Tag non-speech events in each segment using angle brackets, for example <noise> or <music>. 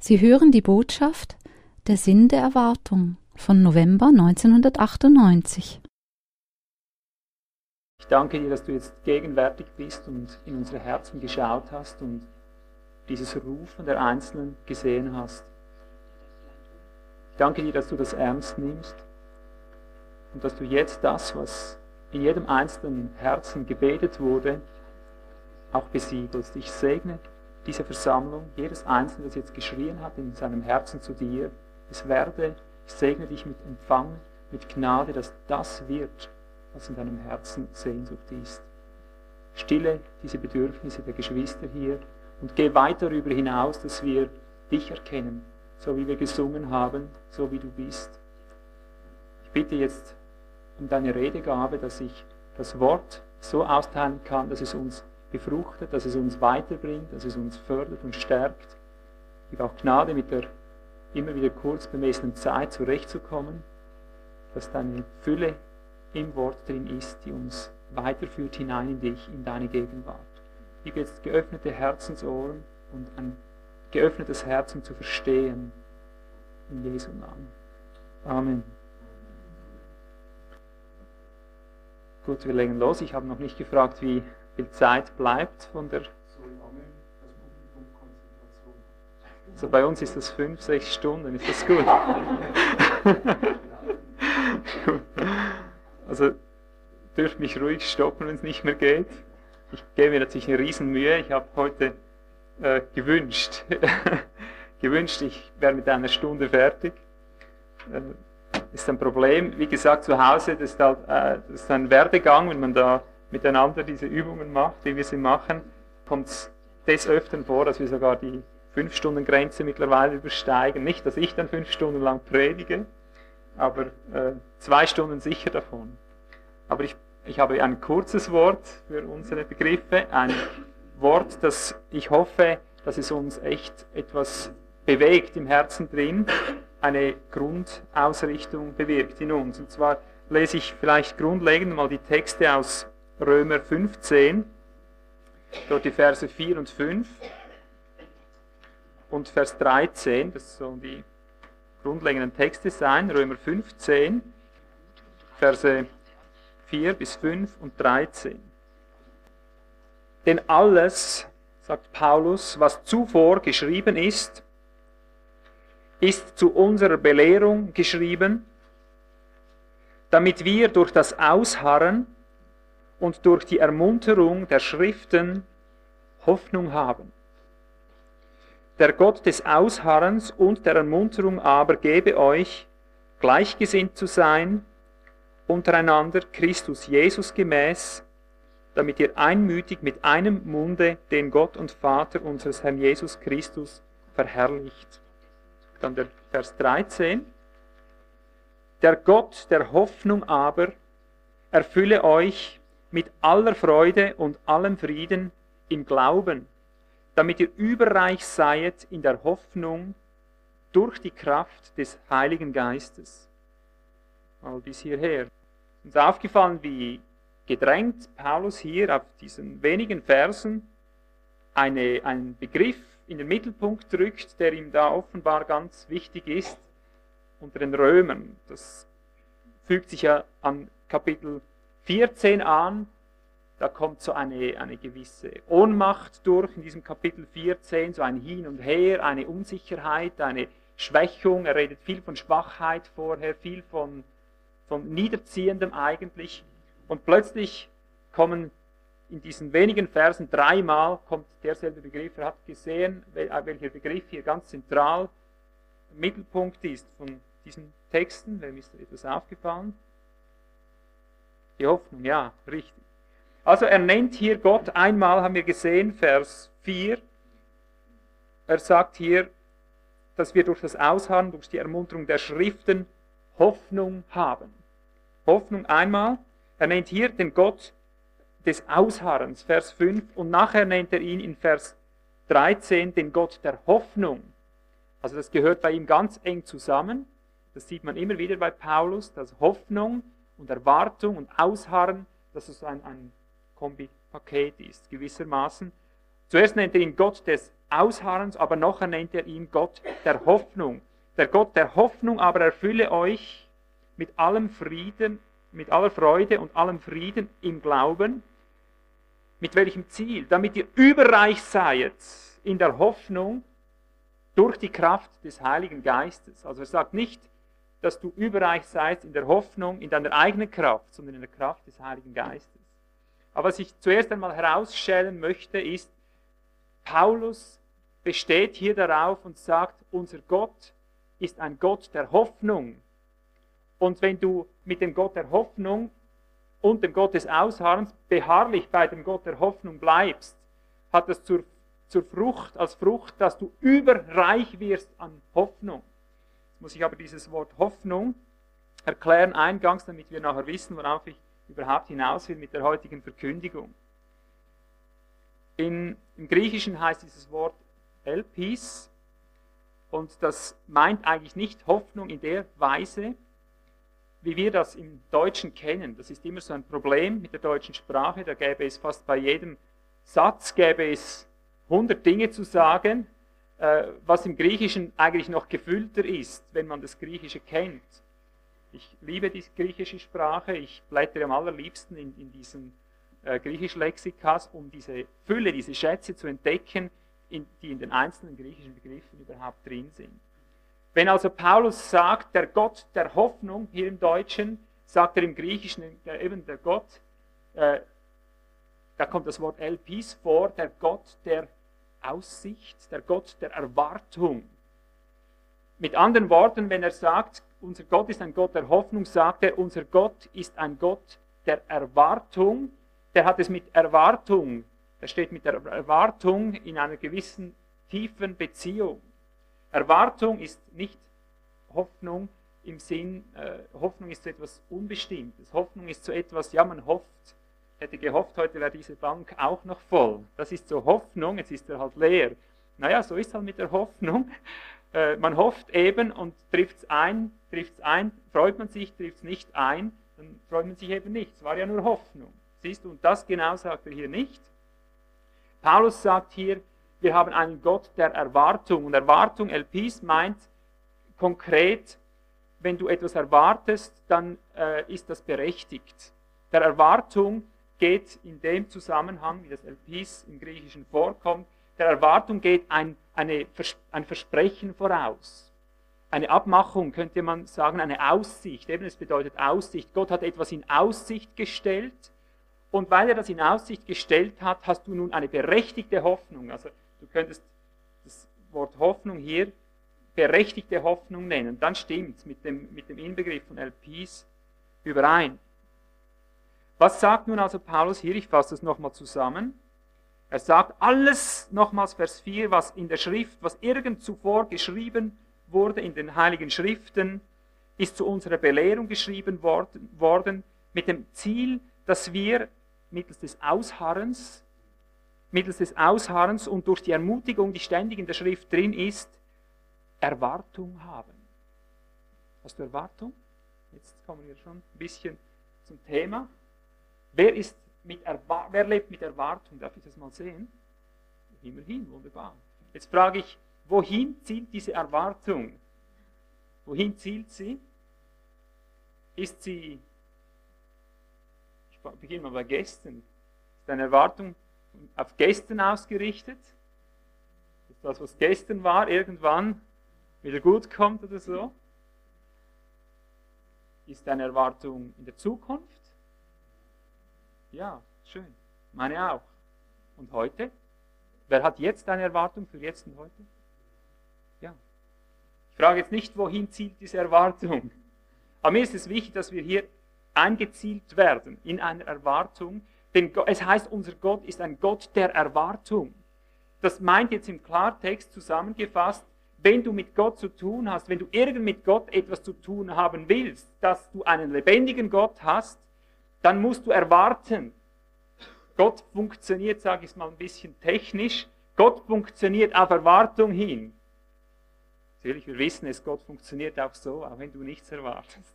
Sie hören die Botschaft Der Sinn der Erwartung von November 1998. Ich danke dir, dass du jetzt gegenwärtig bist und in unsere Herzen geschaut hast und dieses Rufen der Einzelnen gesehen hast. Ich danke dir, dass du das ernst nimmst und dass du jetzt das, was in jedem einzelnen Herzen gebetet wurde, auch besiegelst. Ich segne diese Versammlung, jedes Einzelne, das jetzt geschrien hat in seinem Herzen zu dir, es werde, ich segne dich mit Empfang, mit Gnade, dass das wird, was in deinem Herzen Sehnsucht ist. Stille diese Bedürfnisse der Geschwister hier und geh weit darüber hinaus, dass wir dich erkennen, so wie wir gesungen haben, so wie du bist. Ich bitte jetzt um deine Redegabe, dass ich das Wort so austeilen kann, dass es uns befruchtet, dass es uns weiterbringt, dass es uns fördert und stärkt. Gib auch Gnade, mit der immer wieder kurz bemessenen Zeit zurechtzukommen, dass deine Fülle im Wort drin ist, die uns weiterführt hinein in dich, in deine Gegenwart. Gib jetzt geöffnete Herzensohren und ein geöffnetes Herz, um zu verstehen. In Jesu Namen. Amen. Gut, wir legen los. Ich habe noch nicht gefragt, wie viel Zeit bleibt von der. Also bei uns ist das fünf, sechs Stunden, ist das gut? <laughs> Also dürft mich ruhig stoppen, wenn es nicht mehr geht. Ich gebe mir natürlich eine Riesenmühe. Ich habe heute äh, gewünscht, <laughs> gewünscht, ich wäre mit einer Stunde fertig. Äh, ist ein Problem. Wie gesagt, zu Hause, das ist, halt, äh, das ist ein Werdegang, wenn man da miteinander diese Übungen macht, wie wir sie machen, kommt es des Öfteren vor, dass wir sogar die 5-Stunden-Grenze mittlerweile übersteigen. Nicht, dass ich dann fünf Stunden lang predige, aber äh, zwei Stunden sicher davon. Aber ich, ich habe ein kurzes Wort für unsere Begriffe, ein Wort, das ich hoffe, dass es uns echt etwas bewegt im Herzen drin, eine Grundausrichtung bewirkt in uns. Und zwar lese ich vielleicht grundlegend mal die Texte aus Römer 15, dort die Verse 4 und 5 und Vers 13, das sollen die grundlegenden Texte sein, Römer 15, Verse 4 bis 5 und 13. Denn alles, sagt Paulus, was zuvor geschrieben ist, ist zu unserer Belehrung geschrieben, damit wir durch das Ausharren und durch die Ermunterung der Schriften Hoffnung haben. Der Gott des Ausharrens und der Ermunterung aber gebe euch, gleichgesinnt zu sein, untereinander Christus Jesus gemäß, damit ihr einmütig mit einem Munde den Gott und Vater unseres Herrn Jesus Christus verherrlicht. Dann der Vers 13. Der Gott der Hoffnung aber erfülle euch mit aller Freude und allem Frieden im Glauben, damit ihr überreich seid in der Hoffnung durch die Kraft des Heiligen Geistes. Mal bis hierher. Uns aufgefallen, wie gedrängt Paulus hier auf diesen wenigen Versen eine, einen Begriff in den Mittelpunkt drückt, der ihm da offenbar ganz wichtig ist, unter den Römern. Das fügt sich ja an Kapitel 14 an, da kommt so eine, eine gewisse Ohnmacht durch in diesem Kapitel 14, so ein Hin und Her, eine Unsicherheit, eine Schwächung. Er redet viel von Schwachheit vorher, viel von, von Niederziehendem eigentlich. Und plötzlich kommen in diesen wenigen Versen dreimal kommt derselbe Begriff. Er hat gesehen, welcher Begriff hier ganz zentral Mittelpunkt ist von diesen Texten. Wem ist etwas aufgefallen? Die Hoffnung, ja, richtig. Also er nennt hier Gott einmal, haben wir gesehen, Vers 4. Er sagt hier, dass wir durch das Ausharren, durch die Ermunterung der Schriften Hoffnung haben. Hoffnung einmal. Er nennt hier den Gott des Ausharrens, Vers 5, und nachher nennt er ihn in Vers 13 den Gott der Hoffnung. Also das gehört bei ihm ganz eng zusammen. Das sieht man immer wieder bei Paulus, dass Hoffnung und Erwartung und Ausharren, dass es ein, ein Kombipaket ist, gewissermaßen. Zuerst nennt er ihn Gott des Ausharrens, aber noch nennt er ihn Gott der Hoffnung. Der Gott der Hoffnung aber erfülle euch mit allem Frieden, mit aller Freude und allem Frieden im Glauben. Mit welchem Ziel? Damit ihr überreich seid in der Hoffnung durch die Kraft des Heiligen Geistes. Also er sagt nicht, dass du überreich seist in der Hoffnung, in deiner eigenen Kraft, sondern in der Kraft des Heiligen Geistes. Aber was ich zuerst einmal herausstellen möchte, ist, Paulus besteht hier darauf und sagt, unser Gott ist ein Gott der Hoffnung. Und wenn du mit dem Gott der Hoffnung und dem Gott des Ausharrens beharrlich bei dem Gott der Hoffnung bleibst, hat das zur, zur Frucht, als Frucht, dass du überreich wirst an Hoffnung. Jetzt muss ich aber dieses Wort Hoffnung erklären eingangs, damit wir nachher wissen, worauf ich überhaupt hinaus will mit der heutigen Verkündigung. In, Im Griechischen heißt dieses Wort Elpis und das meint eigentlich nicht Hoffnung in der Weise, wie wir das im Deutschen kennen. Das ist immer so ein Problem mit der deutschen Sprache. Da gäbe es fast bei jedem Satz gäbe es 100 Dinge zu sagen, was im Griechischen eigentlich noch gefüllter ist, wenn man das Griechische kennt. Ich liebe die griechische Sprache. Ich blättere am allerliebsten in, in diesen äh, Griechisch-Lexikas, um diese Fülle, diese Schätze zu entdecken, in, die in den einzelnen griechischen Begriffen überhaupt drin sind. Wenn also Paulus sagt, der Gott der Hoffnung, hier im Deutschen, sagt er im Griechischen der, eben der Gott, äh, da kommt das Wort Elpis vor, der Gott der Aussicht, der Gott der Erwartung. Mit anderen Worten, wenn er sagt, unser Gott ist ein Gott der Hoffnung, sagt er, unser Gott ist ein Gott der Erwartung. Der hat es mit Erwartung, er steht mit der Erwartung in einer gewissen tiefen Beziehung. Erwartung ist nicht Hoffnung im Sinn, äh, Hoffnung ist zu etwas Unbestimmtes. Hoffnung ist zu etwas, ja, man hofft, hätte gehofft, heute wäre diese Bank auch noch voll. Das ist so Hoffnung, jetzt ist er halt leer. Naja, so ist es halt mit der Hoffnung. <laughs> Äh, man hofft eben und trifft es ein, trifft es ein, freut man sich, trifft es nicht ein, dann freut man sich eben nicht. Es war ja nur Hoffnung. Siehst du, und das genau sagt er hier nicht. Paulus sagt hier, wir haben einen Gott der Erwartung. Und Erwartung, Elpis, meint konkret, wenn du etwas erwartest, dann äh, ist das berechtigt. Der Erwartung geht in dem Zusammenhang, wie das Elpis im Griechischen vorkommt, der Erwartung geht ein, eine, ein Versprechen voraus. Eine Abmachung könnte man sagen, eine Aussicht. Eben, es bedeutet Aussicht. Gott hat etwas in Aussicht gestellt. Und weil er das in Aussicht gestellt hat, hast du nun eine berechtigte Hoffnung. Also du könntest das Wort Hoffnung hier berechtigte Hoffnung nennen. Dann stimmt mit dem, mit dem Inbegriff von LPs überein. Was sagt nun also Paulus hier? Ich fasse das nochmal zusammen. Er sagt alles, nochmals Vers 4, was in der Schrift, was irgend zuvor geschrieben wurde in den heiligen Schriften, ist zu unserer Belehrung geschrieben worden, worden mit dem Ziel, dass wir mittels des Ausharrens, mittels des Ausharrens und durch die Ermutigung, die ständig in der Schrift drin ist, Erwartung haben. Hast du Erwartung? Jetzt kommen wir schon ein bisschen zum Thema. Wer ist mit wer lebt mit Erwartung? Darf ich das mal sehen? Immerhin, wunderbar. Jetzt frage ich, wohin zielt diese Erwartung? Wohin zielt sie? Ist sie, ich beginne mal bei Gästen, ist deine Erwartung auf Gästen ausgerichtet? Ist das, was gestern war, irgendwann wieder gut kommt oder so? Ist deine Erwartung in der Zukunft? Ja, schön. Meine auch. Und heute? Wer hat jetzt eine Erwartung für jetzt und heute? Ja. Ich frage jetzt nicht, wohin zielt diese Erwartung. Aber mir ist es wichtig, dass wir hier eingezielt werden in einer Erwartung. Denn es heißt, unser Gott ist ein Gott der Erwartung. Das meint jetzt im Klartext zusammengefasst, wenn du mit Gott zu tun hast, wenn du irgend mit Gott etwas zu tun haben willst, dass du einen lebendigen Gott hast, dann musst du erwarten. Gott funktioniert, sage ich es mal ein bisschen technisch, Gott funktioniert auf Erwartung hin. Natürlich, wir wissen es, Gott funktioniert auch so, auch wenn du nichts erwartest.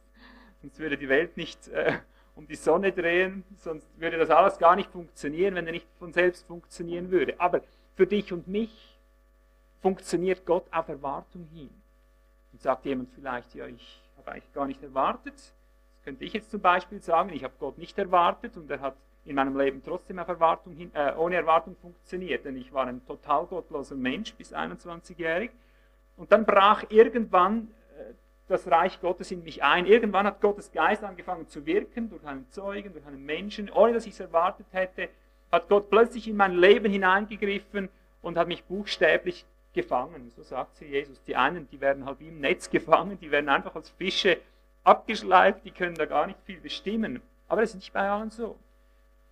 Sonst würde die Welt nicht äh, um die Sonne drehen, sonst würde das alles gar nicht funktionieren, wenn er nicht von selbst funktionieren würde. Aber für dich und mich funktioniert Gott auf Erwartung hin. Und sagt jemand vielleicht, ja, ich habe eigentlich gar nicht erwartet. Könnte ich jetzt zum Beispiel sagen, ich habe Gott nicht erwartet und er hat in meinem Leben trotzdem auf Erwartung hin, äh, ohne Erwartung funktioniert, denn ich war ein total gottloser Mensch bis 21-jährig. Und dann brach irgendwann äh, das Reich Gottes in mich ein. Irgendwann hat Gottes Geist angefangen zu wirken, durch einen Zeugen, durch einen Menschen, ohne dass ich es erwartet hätte, hat Gott plötzlich in mein Leben hineingegriffen und hat mich buchstäblich gefangen. So sagt sie Jesus. Die einen, die werden halt wie im Netz <laughs> gefangen, die werden einfach als Fische abgeschleift, die können da gar nicht viel bestimmen. Aber das ist nicht bei allen so.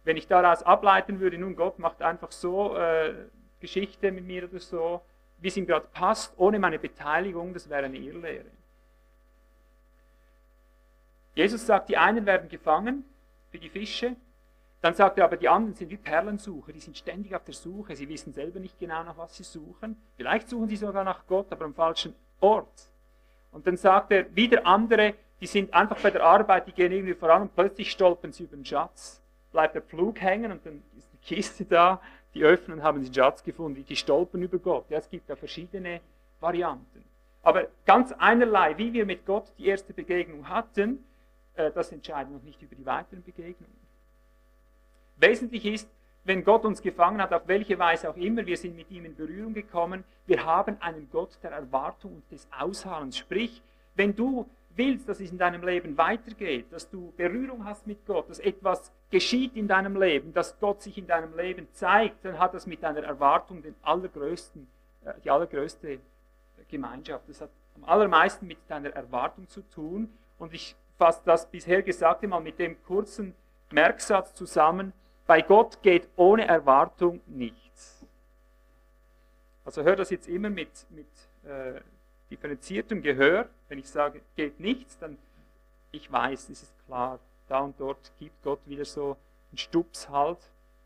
Wenn ich daraus ableiten würde, nun Gott macht einfach so äh, Geschichte mit mir oder so, wie es ihm gerade passt, ohne meine Beteiligung, das wäre eine Irrlehre. Jesus sagt, die einen werden gefangen für die Fische, dann sagt er aber, die anderen sind wie Perlensucher, die sind ständig auf der Suche, sie wissen selber nicht genau, nach was sie suchen. Vielleicht suchen sie sogar nach Gott, aber am falschen Ort. Und dann sagt er, wieder andere, die sind einfach bei der Arbeit, die gehen irgendwie voran und plötzlich stolpern sie über den Schatz. Bleibt der Pflug hängen und dann ist die Kiste da, die öffnen und haben den Schatz gefunden, die stolpern über Gott. Ja, es gibt da verschiedene Varianten. Aber ganz einerlei, wie wir mit Gott die erste Begegnung hatten, äh, das entscheidet noch nicht über die weiteren Begegnungen. Wesentlich ist, wenn Gott uns gefangen hat, auf welche Weise auch immer, wir sind mit ihm in Berührung gekommen, wir haben einen Gott der Erwartung und des Ausharrens. Sprich, wenn du willst, dass es in deinem Leben weitergeht, dass du Berührung hast mit Gott, dass etwas geschieht in deinem Leben, dass Gott sich in deinem Leben zeigt, dann hat das mit deiner Erwartung den allergrößten, äh, die allergrößte Gemeinschaft. Das hat am allermeisten mit deiner Erwartung zu tun. Und ich fasse das bisher Gesagte mal mit dem kurzen Merksatz zusammen, bei Gott geht ohne Erwartung nichts. Also hör das jetzt immer mit, mit äh, differenziertem Gehör. Wenn ich sage, geht nichts, dann ich weiß, es ist klar, da und dort gibt Gott wieder so einen Stups halt.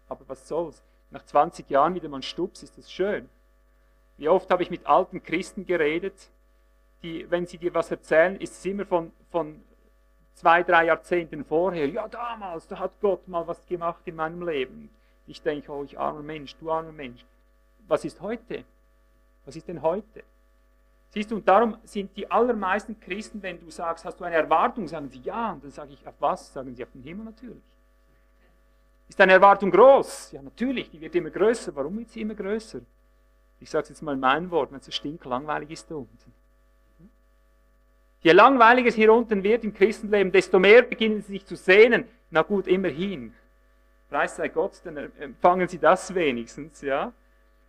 Aber was soll's? Nach 20 Jahren wieder mal ein Stups, ist das schön. Wie oft habe ich mit alten Christen geredet, die, wenn sie dir was erzählen, ist es immer von, von zwei, drei Jahrzehnten vorher, ja damals, da hat Gott mal was gemacht in meinem Leben. Ich denke, oh, ich armer Mensch, du armer Mensch. Was ist heute? Was ist denn heute? Siehst du, und darum sind die allermeisten Christen, wenn du sagst, hast du eine Erwartung, sagen sie ja. Und dann sage ich, auf was? Sagen sie, auf den Himmel natürlich. Ist deine Erwartung groß? Ja, natürlich, die wird immer größer. Warum wird sie immer größer? Ich sage es jetzt mal in meinen Worten, wenn es so stinklangweilig ist da unten. Je langweiliger es hier unten wird im Christenleben, desto mehr beginnen sie sich zu sehnen. Na gut, immerhin. Preis sei Gott, dann empfangen sie das wenigstens, ja.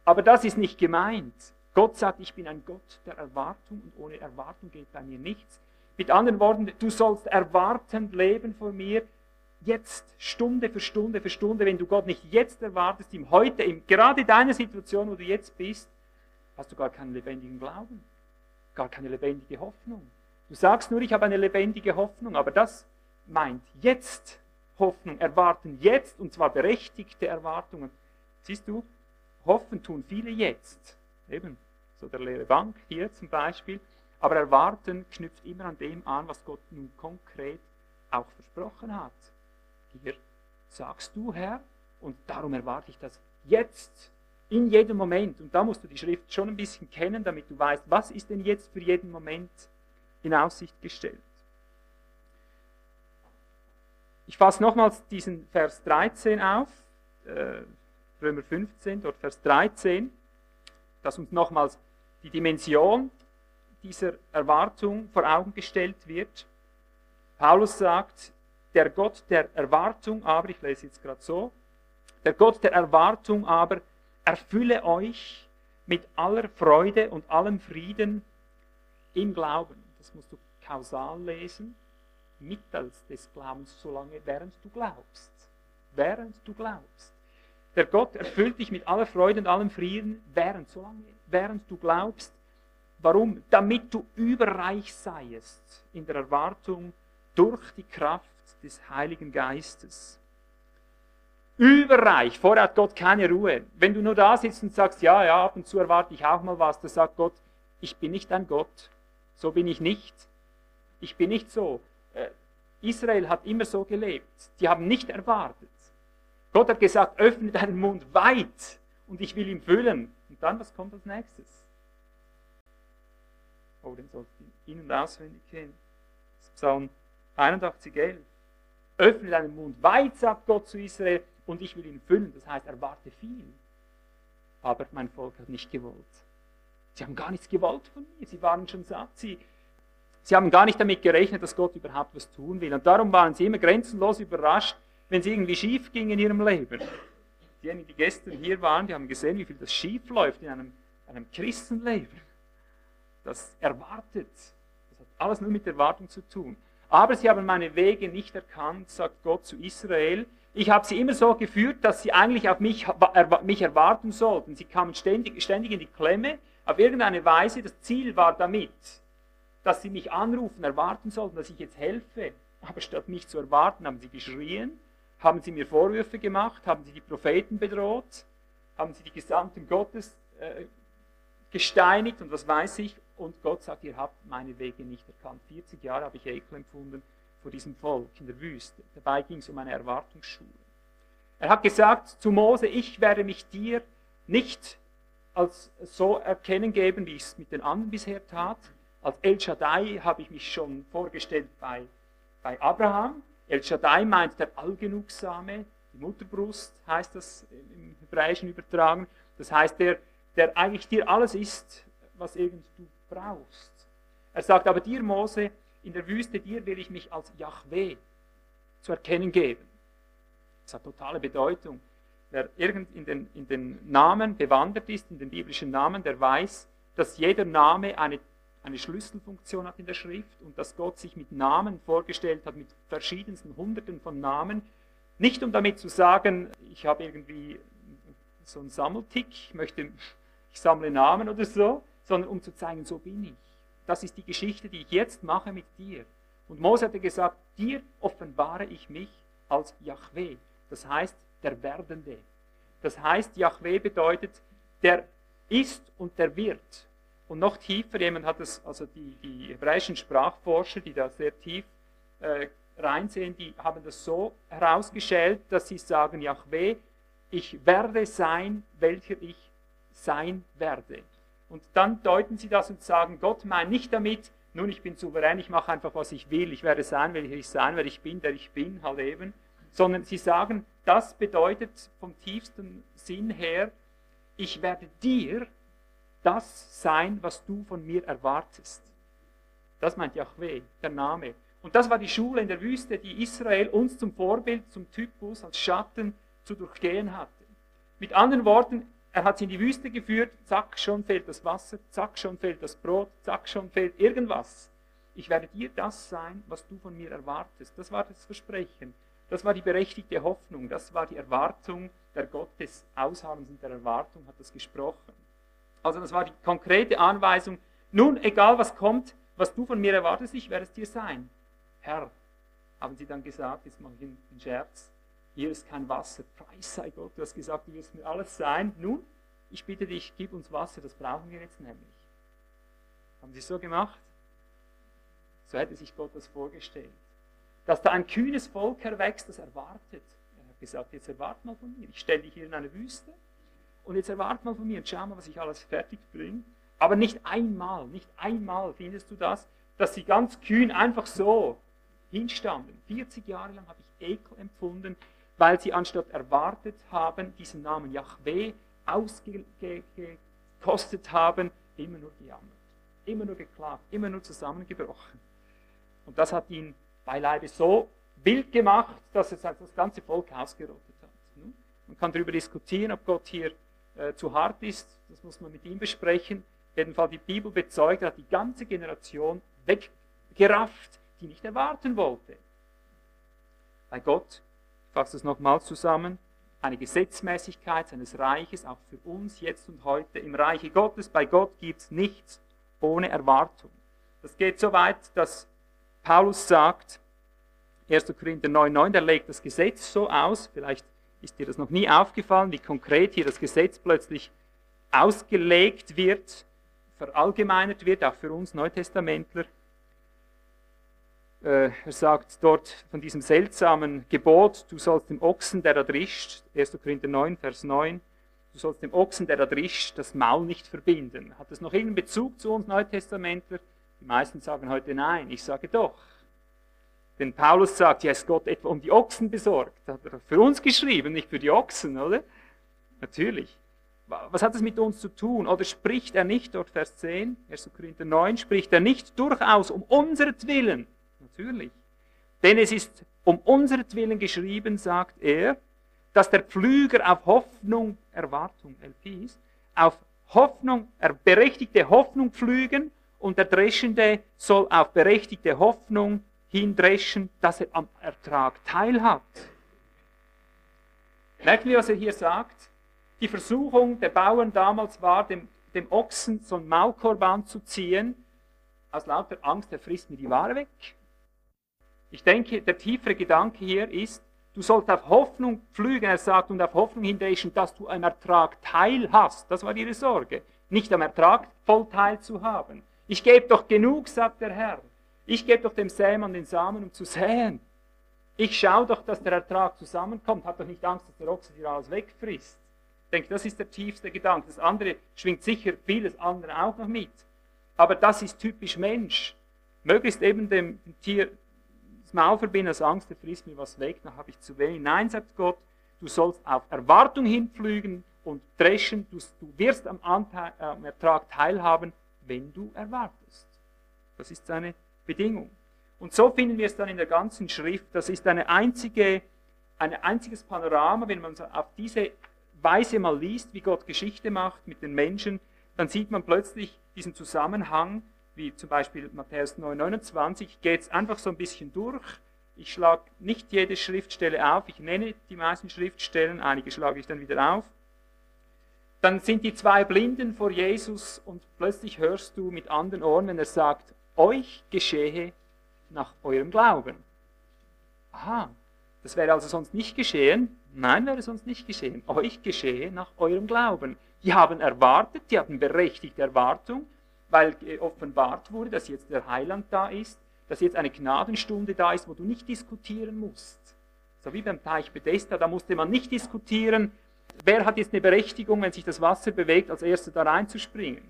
Aber das ist nicht gemeint. Gott sagt, ich bin ein Gott der Erwartung und ohne Erwartung geht bei mir nichts. Mit anderen Worten, du sollst erwartend leben vor mir, jetzt, Stunde für Stunde für Stunde. Wenn du Gott nicht jetzt erwartest, im Heute, in gerade deiner Situation, wo du jetzt bist, hast du gar keinen lebendigen Glauben, gar keine lebendige Hoffnung. Du sagst nur, ich habe eine lebendige Hoffnung, aber das meint jetzt Hoffnung, erwarten jetzt, und zwar berechtigte Erwartungen. Siehst du, hoffen tun viele jetzt. Eben, so der leere Bank hier zum Beispiel. Aber erwarten knüpft immer an dem an, was Gott nun konkret auch versprochen hat. Hier sagst du, Herr, und darum erwarte ich das jetzt, in jedem Moment. Und da musst du die Schrift schon ein bisschen kennen, damit du weißt, was ist denn jetzt für jeden Moment in Aussicht gestellt. Ich fasse nochmals diesen Vers 13 auf, äh, Römer 15, dort Vers 13, dass uns nochmals die Dimension dieser Erwartung vor Augen gestellt wird. Paulus sagt, der Gott der Erwartung aber, ich lese jetzt gerade so, der Gott der Erwartung aber erfülle euch mit aller Freude und allem Frieden im Glauben das musst du kausal lesen, mittels des Glaubens, solange während du glaubst. Während du glaubst. Der Gott erfüllt dich mit aller Freude und allem Frieden, während, solange, während du glaubst. Warum? Damit du überreich seiest in der Erwartung durch die Kraft des Heiligen Geistes. Überreich. Vorher hat Gott keine Ruhe. Wenn du nur da sitzt und sagst, ja, ja, ab und zu erwarte ich auch mal was, dann sagt Gott, ich bin nicht ein Gott, so bin ich nicht. Ich bin nicht so. Äh, Israel hat immer so gelebt. Die haben nicht erwartet. Gott hat gesagt, öffne deinen Mund weit und ich will ihn füllen. Und dann, was kommt als nächstes? Oh, den sollst du in- und auswendig kennen. Das ist Psalm 81, 11. Öffne deinen Mund weit, sagt Gott zu Israel, und ich will ihn füllen. Das heißt, erwarte viel. Aber mein Volk hat nicht gewollt. Sie haben gar nichts gewollt von mir. Sie waren schon satt. Sie, sie haben gar nicht damit gerechnet, dass Gott überhaupt was tun will. Und darum waren sie immer grenzenlos überrascht, wenn es irgendwie schief ging in ihrem Leben. Diejenigen, die gestern hier waren, die haben gesehen, wie viel das schief läuft in einem, einem Christenleben. Das erwartet. Das hat alles nur mit Erwartung zu tun. Aber sie haben meine Wege nicht erkannt, sagt Gott zu Israel. Ich habe sie immer so geführt, dass sie eigentlich auf mich, mich erwarten sollten. Sie kamen ständig, ständig in die Klemme. Auf irgendeine Weise, das Ziel war damit, dass sie mich anrufen, erwarten sollten, dass ich jetzt helfe. Aber statt mich zu erwarten, haben sie geschrien, haben sie mir Vorwürfe gemacht, haben sie die Propheten bedroht, haben sie die Gesandten Gottes äh, gesteinigt und was weiß ich. Und Gott sagt, ihr habt meine Wege nicht erkannt. 40 Jahre habe ich Ekel empfunden vor diesem Volk in der Wüste. Dabei ging es um eine Erwartungsschule. Er hat gesagt zu Mose, ich werde mich dir nicht als so erkennen geben, wie ich es mit den anderen bisher tat. Als El Shaddai habe ich mich schon vorgestellt bei, bei Abraham. El Shaddai meint der Allgenugsame, die Mutterbrust heißt das im Hebräischen übertragen. Das heißt, der, der eigentlich dir alles ist, was irgend du brauchst. Er sagt aber dir, Mose, in der Wüste, dir will ich mich als Yahweh zu erkennen geben. Das hat totale Bedeutung. Wer irgend in den, in den Namen bewandert ist, in den biblischen Namen, der weiß, dass jeder Name eine, eine Schlüsselfunktion hat in der Schrift und dass Gott sich mit Namen vorgestellt hat, mit verschiedensten Hunderten von Namen. Nicht um damit zu sagen, ich habe irgendwie so einen Sammeltick, ich möchte, ich sammle Namen oder so, sondern um zu zeigen, so bin ich. Das ist die Geschichte, die ich jetzt mache mit dir. Und Mose hatte gesagt, dir offenbare ich mich als Yahweh. Das heißt, der Werdende. Das heißt, Yahweh bedeutet, der ist und der wird. Und noch tiefer, jemand hat es, also die, die hebräischen Sprachforscher, die da sehr tief äh, reinsehen, die haben das so herausgestellt, dass sie sagen, Yahweh, ich werde sein, welcher ich sein werde. Und dann deuten sie das und sagen, Gott meint nicht damit, nun ich bin souverän, ich mache einfach, was ich will, ich werde sein, welcher ich sein werde, ich bin, der ich bin, halt eben. Sondern sie sagen, das bedeutet vom tiefsten Sinn her, ich werde dir das sein, was du von mir erwartest. Das meint Yahweh, der Name. Und das war die Schule in der Wüste, die Israel uns zum Vorbild, zum Typus, als Schatten zu durchgehen hatte. Mit anderen Worten, er hat sie in die Wüste geführt, zack, schon fehlt das Wasser, zack, schon fehlt das Brot, zack, schon fehlt irgendwas. Ich werde dir das sein, was du von mir erwartest. Das war das Versprechen. Das war die berechtigte Hoffnung. Das war die Erwartung. Der Gott des Ausharrens und der Erwartung hat das gesprochen. Also das war die konkrete Anweisung. Nun, egal was kommt, was du von mir erwartest, ich werde es dir sein. Herr, haben sie dann gesagt, jetzt mache ich einen Scherz, hier ist kein Wasser. Preis sei Gott, du hast gesagt, du wirst mir alles sein. Nun, ich bitte dich, gib uns Wasser, das brauchen wir jetzt nämlich. Haben sie so gemacht? So hätte sich Gott das vorgestellt. Dass da ein kühnes Volk erwächst, das erwartet. Er hat gesagt, jetzt erwart mal von mir. Ich stelle dich hier in eine Wüste und jetzt erwart mal von mir schau mal, was ich alles fertig bringe. Aber nicht einmal, nicht einmal findest du das, dass sie ganz kühn einfach so hinstanden. 40 Jahre lang habe ich Ekel empfunden, weil sie anstatt erwartet haben, diesen Namen Yahweh ausgekostet haben, immer nur gejammert, immer nur geklagt, immer nur zusammengebrochen. Und das hat ihn beileibe so wild gemacht, dass es das ganze Volk ausgerottet hat. Man kann darüber diskutieren, ob Gott hier äh, zu hart ist, das muss man mit ihm besprechen. Auf jeden Fall die Bibel bezeugt, hat die ganze Generation weggerafft, die nicht erwarten wollte. Bei Gott, ich fasse es nochmals zusammen, eine Gesetzmäßigkeit seines Reiches, auch für uns jetzt und heute. Im Reiche Gottes, bei Gott gibt es nichts ohne Erwartung. Das geht so weit, dass Paulus sagt, 1. Korinther 9,9, der legt das Gesetz so aus, vielleicht ist dir das noch nie aufgefallen, wie konkret hier das Gesetz plötzlich ausgelegt wird, verallgemeinert wird, auch für uns Neutestamentler. Äh, er sagt dort von diesem seltsamen Gebot, du sollst dem Ochsen, der da drischt, 1. Korinther 9, Vers 9, du sollst dem Ochsen, der da drischt, das Maul nicht verbinden. Hat das noch irgendeinen Bezug zu uns Neutestamentler? Die meisten sagen heute nein, ich sage doch. Denn Paulus sagt, ja, ist Gott etwa um die Ochsen besorgt? Hat er für uns geschrieben, nicht für die Ochsen, oder? Natürlich. Was hat das mit uns zu tun? Oder spricht er nicht, dort Vers 10, 1. Korinther 9, spricht er nicht durchaus um unseretwillen? Natürlich. Denn es ist um unseretwillen geschrieben, sagt er, dass der Pflüger auf Hoffnung, Erwartung, LPs, auf Hoffnung, berechtigte Hoffnung pflügen und der Dreschende soll auf berechtigte Hoffnung hindreschen, dass er am Ertrag teilhat. Merken wir, was er hier sagt? Die Versuchung der Bauern damals war, dem, dem Ochsen so ein Maulkorb zu ziehen, aus lauter Angst, er frisst mir die Ware weg. Ich denke, der tiefere Gedanke hier ist, du sollst auf Hoffnung pflügen, er sagt, und auf Hoffnung hindreschen, dass du am Ertrag teil hast. Das war ihre Sorge. Nicht am Ertrag voll teil zu haben. Ich gebe doch genug, sagt der Herr. Ich gebe doch dem Sämann den Samen, um zu säen. Ich schaue doch, dass der Ertrag zusammenkommt. Hab doch nicht Angst, dass der Ochse dir alles wegfrisst. Ich denke, das ist der tiefste Gedanke. Das andere schwingt sicher vieles andere auch noch mit. Aber das ist typisch Mensch. Möglichst eben dem Tier das Maul verbinden aus Angst, der frisst mir was weg, dann habe ich zu wenig. Nein, sagt Gott, du sollst auf Erwartung hinflügen und dreschen. Du, du wirst am, Anteil, am Ertrag teilhaben, wenn du erwartest. Das ist seine Bedingung. Und so finden wir es dann in der ganzen Schrift. Das ist eine einzige, ein einziges Panorama, wenn man auf diese Weise mal liest, wie Gott Geschichte macht mit den Menschen, dann sieht man plötzlich diesen Zusammenhang, wie zum Beispiel Matthäus 9,29, geht es einfach so ein bisschen durch. Ich schlage nicht jede Schriftstelle auf, ich nenne die meisten Schriftstellen, einige schlage ich dann wieder auf. Dann sind die zwei Blinden vor Jesus und plötzlich hörst du mit anderen Ohren, wenn er sagt, euch geschehe nach eurem Glauben. Aha, das wäre also sonst nicht geschehen. Nein, wäre sonst nicht geschehen. Euch geschehe nach eurem Glauben. Die haben erwartet, die hatten berechtigte Erwartung, weil offenbart wurde, dass jetzt der Heiland da ist, dass jetzt eine Gnadenstunde da ist, wo du nicht diskutieren musst. So wie beim Teich Bethesda, da musste man nicht diskutieren, wer hat jetzt eine Berechtigung, wenn sich das Wasser bewegt, als erster da reinzuspringen.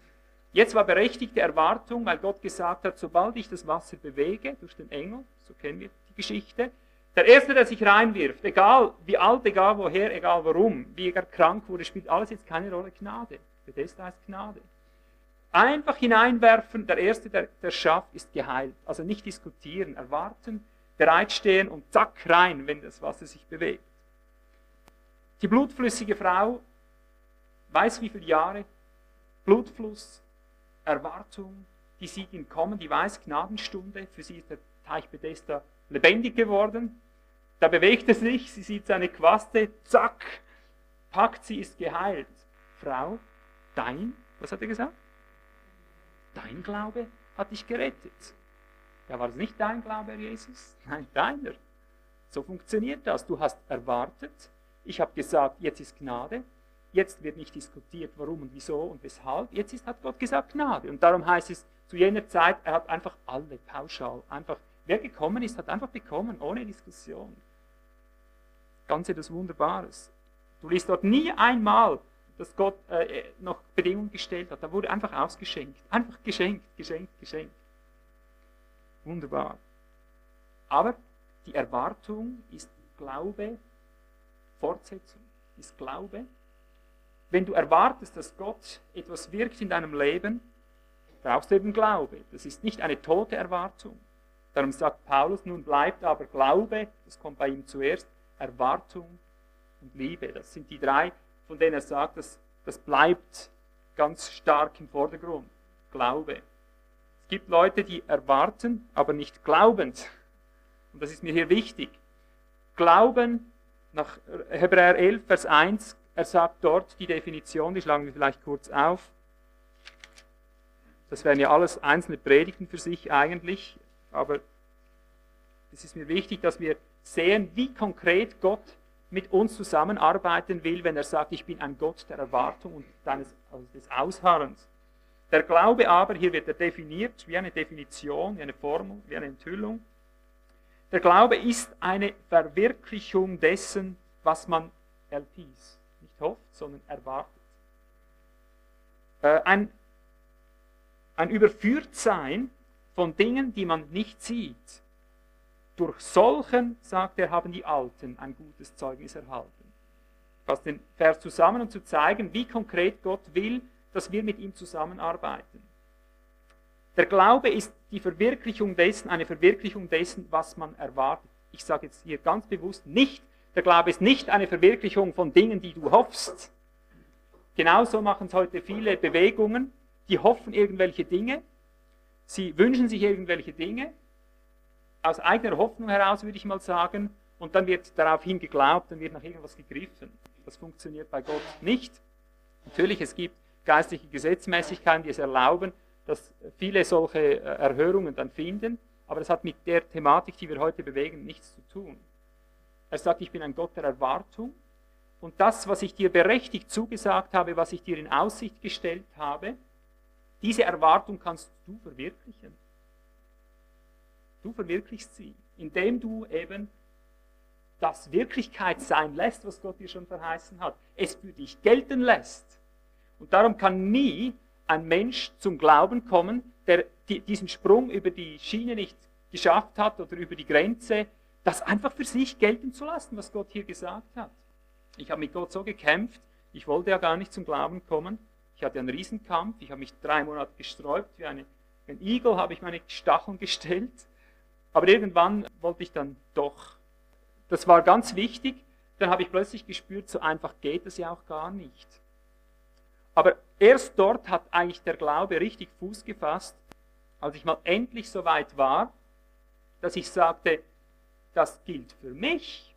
Jetzt war berechtigte Erwartung, weil Gott gesagt hat, sobald ich das Wasser bewege, durch den Engel, so kennen wir die Geschichte, der Erste, der sich reinwirft, egal wie alt, egal woher, egal warum, wie er krank wurde, spielt alles jetzt keine Rolle. Gnade. Bethesda heißt Gnade. Einfach hineinwerfen, der Erste, der, der schafft, ist geheilt. Also nicht diskutieren, erwarten, bereitstehen und zack rein, wenn das Wasser sich bewegt. Die blutflüssige Frau weiß wie viele Jahre, Blutfluss, Erwartung, die sieht ihn kommen, die weiß Gnadenstunde, für sie ist der Teich Bethesda lebendig geworden. Da bewegt er sich, sie sieht seine Quaste, zack, packt sie, ist geheilt. Frau, dein, was hat er gesagt? Dein Glaube hat dich gerettet. Ja, war das nicht dein Glaube, Herr Jesus? Nein, deiner. So funktioniert das. Du hast erwartet, ich habe gesagt, jetzt ist Gnade, Jetzt wird nicht diskutiert, warum und wieso und weshalb. Jetzt ist, hat Gott gesagt Gnade. Und darum heißt es zu jener Zeit, er hat einfach alle pauschal, einfach, wer gekommen ist, hat einfach bekommen, ohne Diskussion. Ganz etwas Wunderbares. Du liest dort nie einmal, dass Gott äh, noch Bedingungen gestellt hat. Da wurde einfach ausgeschenkt. Einfach geschenkt, geschenkt, geschenkt. Wunderbar. Aber die Erwartung ist Glaube, Fortsetzung ist Glaube, wenn du erwartest, dass Gott etwas wirkt in deinem Leben, brauchst du eben Glaube. Das ist nicht eine tote Erwartung. Darum sagt Paulus, nun bleibt aber Glaube, das kommt bei ihm zuerst, Erwartung und Liebe. Das sind die drei, von denen er sagt, dass das bleibt ganz stark im Vordergrund. Glaube. Es gibt Leute, die erwarten, aber nicht glaubend. Und das ist mir hier wichtig. Glauben, nach Hebräer 11, Vers 1, er sagt dort die Definition, die schlagen wir vielleicht kurz auf. Das wären ja alles einzelne Predigten für sich eigentlich, aber es ist mir wichtig, dass wir sehen, wie konkret Gott mit uns zusammenarbeiten will, wenn er sagt, ich bin ein Gott der Erwartung und deines, also des Ausharrens. Der Glaube aber, hier wird er definiert, wie eine Definition, wie eine Formel, wie eine Enthüllung. Der Glaube ist eine Verwirklichung dessen, was man LPs hofft, sondern erwartet. Äh, ein, ein Überführtsein von Dingen, die man nicht sieht. Durch solchen, sagt er, haben die Alten ein gutes Zeugnis erhalten. Ich den Vers zusammen, um zu zeigen, wie konkret Gott will, dass wir mit ihm zusammenarbeiten. Der Glaube ist die Verwirklichung dessen, eine Verwirklichung dessen, was man erwartet. Ich sage jetzt hier ganz bewusst nicht, der Glaube ist nicht eine Verwirklichung von Dingen, die du hoffst. Genauso machen es heute viele Bewegungen, die hoffen irgendwelche Dinge, sie wünschen sich irgendwelche Dinge, aus eigener Hoffnung heraus würde ich mal sagen, und dann wird daraufhin geglaubt, dann wird nach irgendwas gegriffen. Das funktioniert bei Gott nicht. Natürlich, es gibt geistliche Gesetzmäßigkeiten, die es erlauben, dass viele solche äh, Erhörungen dann finden, aber das hat mit der Thematik, die wir heute bewegen, nichts zu tun. Er sagt, ich bin ein Gott der Erwartung und das, was ich dir berechtigt zugesagt habe, was ich dir in Aussicht gestellt habe, diese Erwartung kannst du verwirklichen. Du verwirklichst sie, indem du eben das Wirklichkeit sein lässt, was Gott dir schon verheißen hat. Es für dich gelten lässt. Und darum kann nie ein Mensch zum Glauben kommen, der diesen Sprung über die Schiene nicht geschafft hat oder über die Grenze, das einfach für sich gelten zu lassen, was Gott hier gesagt hat. Ich habe mit Gott so gekämpft, ich wollte ja gar nicht zum Glauben kommen. Ich hatte einen Riesenkampf, ich habe mich drei Monate gesträubt, wie eine, ein Igel habe ich meine Stacheln <laughs> gestellt. Aber irgendwann wollte ich dann doch. Das war ganz wichtig. Dann habe ich plötzlich gespürt, so einfach geht es ja auch gar nicht. Aber erst dort hat eigentlich der Glaube richtig Fuß gefasst, als ich mal endlich so weit war, dass ich sagte, das gilt für mich.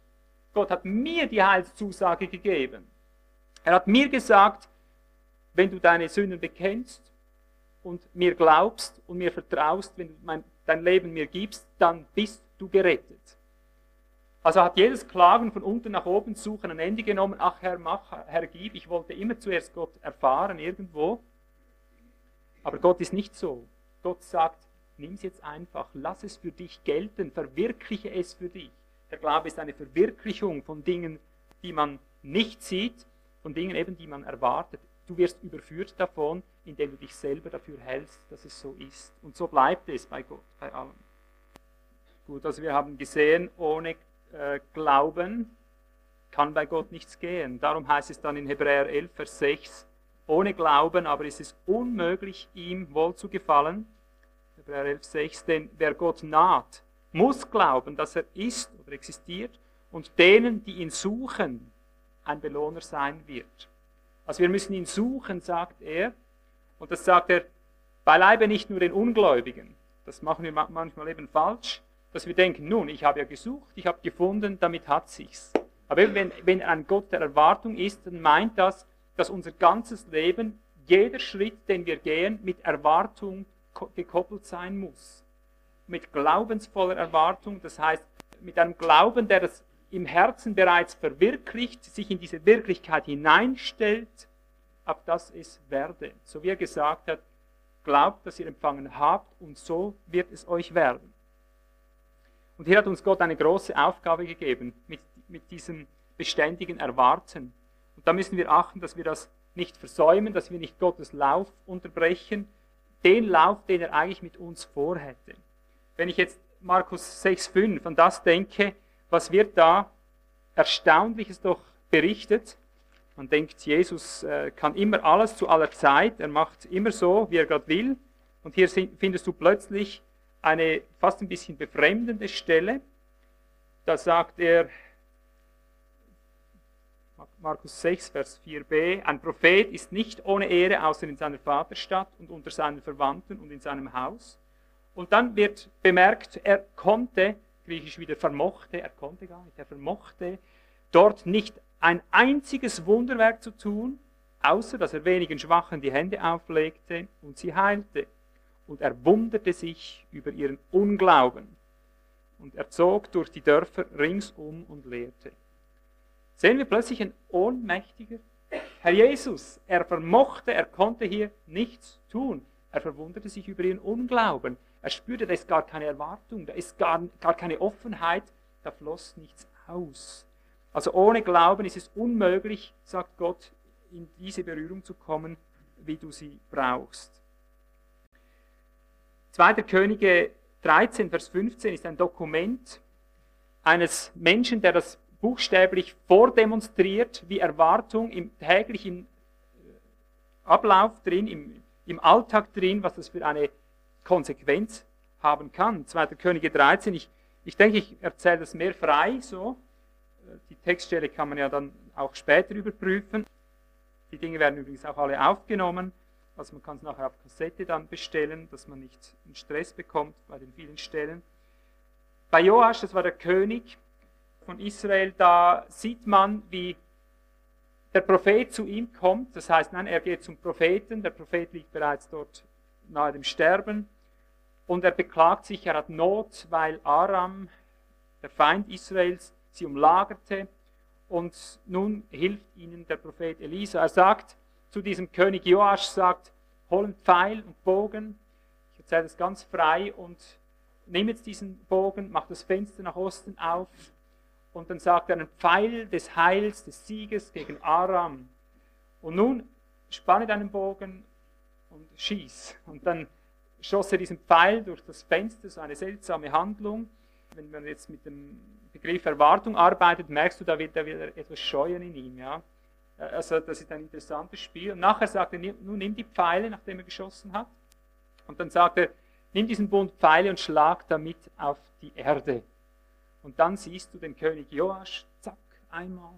Gott hat mir die Heilszusage gegeben. Er hat mir gesagt, wenn du deine Sünden bekennst und mir glaubst und mir vertraust, wenn du mein, dein Leben mir gibst, dann bist du gerettet. Also hat jedes Klagen von unten nach oben suchen ein Ende genommen. Ach Herr, mach, Herr, gib. Ich wollte immer zuerst Gott erfahren irgendwo. Aber Gott ist nicht so. Gott sagt, nimm es jetzt einfach, lass es für dich gelten, verwirkliche es für dich. Der Glaube ist eine Verwirklichung von Dingen, die man nicht sieht, von Dingen eben, die man erwartet. Du wirst überführt davon, indem du dich selber dafür hältst, dass es so ist. Und so bleibt es bei Gott, bei allem. Gut, also wir haben gesehen, ohne äh, Glauben kann bei Gott nichts gehen. Darum heißt es dann in Hebräer 11, Vers 6, ohne Glauben aber ist es unmöglich, ihm wohl zu gefallen. Hebräer 11, 6, denn wer Gott naht, muss glauben, dass er ist oder existiert und denen, die ihn suchen, ein Belohner sein wird. Also wir müssen ihn suchen, sagt er. Und das sagt er beileibe nicht nur den Ungläubigen. Das machen wir manchmal eben falsch, dass wir denken, nun, ich habe ja gesucht, ich habe gefunden, damit hat sich's. Aber wenn, wenn ein Gott der Erwartung ist, dann meint das, dass unser ganzes Leben, jeder Schritt, den wir gehen, mit Erwartung gekoppelt sein muss mit glaubensvoller Erwartung, das heißt mit einem Glauben, der das im Herzen bereits verwirklicht, sich in diese Wirklichkeit hineinstellt, auf das es werde. So wie er gesagt hat, glaubt, dass ihr empfangen habt und so wird es euch werden. Und hier hat uns Gott eine große Aufgabe gegeben mit, mit diesem beständigen Erwarten. Und da müssen wir achten, dass wir das nicht versäumen, dass wir nicht Gottes Lauf unterbrechen, den Lauf, den er eigentlich mit uns vorhätte wenn ich jetzt Markus 6,5 an das denke, was wird da Erstaunliches doch berichtet? Man denkt, Jesus äh, kann immer alles zu aller Zeit, er macht immer so, wie er gerade will. Und hier findest du plötzlich eine fast ein bisschen befremdende Stelle. Da sagt er, Markus 6, Vers 4b, ein Prophet ist nicht ohne Ehre außer in seiner Vaterstadt und unter seinen Verwandten und in seinem Haus. Und dann wird bemerkt, er konnte, griechisch wieder vermochte, er konnte gar nicht, er vermochte dort nicht ein einziges Wunderwerk zu tun, außer dass er wenigen Schwachen die Hände auflegte und sie heilte. Und er wunderte sich über ihren Unglauben. Und er zog durch die Dörfer ringsum und lehrte. Sehen wir plötzlich ein ohnmächtiger Herr Jesus. Er vermochte, er konnte hier nichts tun. Er verwunderte sich über ihren Unglauben. Er spürte, da ist gar keine Erwartung, da ist gar, gar keine Offenheit, da floss nichts aus. Also ohne Glauben ist es unmöglich, sagt Gott, in diese Berührung zu kommen, wie du sie brauchst. Jetzt 2. Könige 13, Vers 15 ist ein Dokument eines Menschen, der das buchstäblich vordemonstriert, wie Erwartung im täglichen Ablauf drin, im, im Alltag drin, was das für eine Konsequenz haben kann. 2. Könige 13, ich, ich denke, ich erzähle das mehr frei so. Die Textstelle kann man ja dann auch später überprüfen. Die Dinge werden übrigens auch alle aufgenommen. Also man kann es nachher auf Kassette dann bestellen, dass man nicht einen Stress bekommt bei den vielen Stellen. Bei Joasch, das war der König von Israel, da sieht man, wie der Prophet zu ihm kommt. Das heißt, nein, er geht zum Propheten. Der Prophet liegt bereits dort nahe dem Sterben. Und er beklagt sich, er hat Not, weil Aram, der Feind Israels, sie umlagerte. Und nun hilft ihnen der Prophet Elisa. Er sagt zu diesem König Joasch, sagt, hol einen Pfeil und Bogen. Ich erzähle das ganz frei und nimm jetzt diesen Bogen, mach das Fenster nach Osten auf und dann sagt er einen Pfeil des Heils, des Sieges gegen Aram. Und nun spanne deinen Bogen und schieß. Und dann schoss er diesen Pfeil durch das Fenster, so eine seltsame Handlung. Wenn man jetzt mit dem Begriff Erwartung arbeitet, merkst du, da wird, da wird etwas scheuen in ihm. Ja? Also das ist ein interessantes Spiel. Und nachher sagt er, nun nimm die Pfeile, nachdem er geschossen hat. Und dann sagt er, nimm diesen Bund Pfeile und schlag damit auf die Erde. Und dann siehst du den König Joasch, zack, einmal,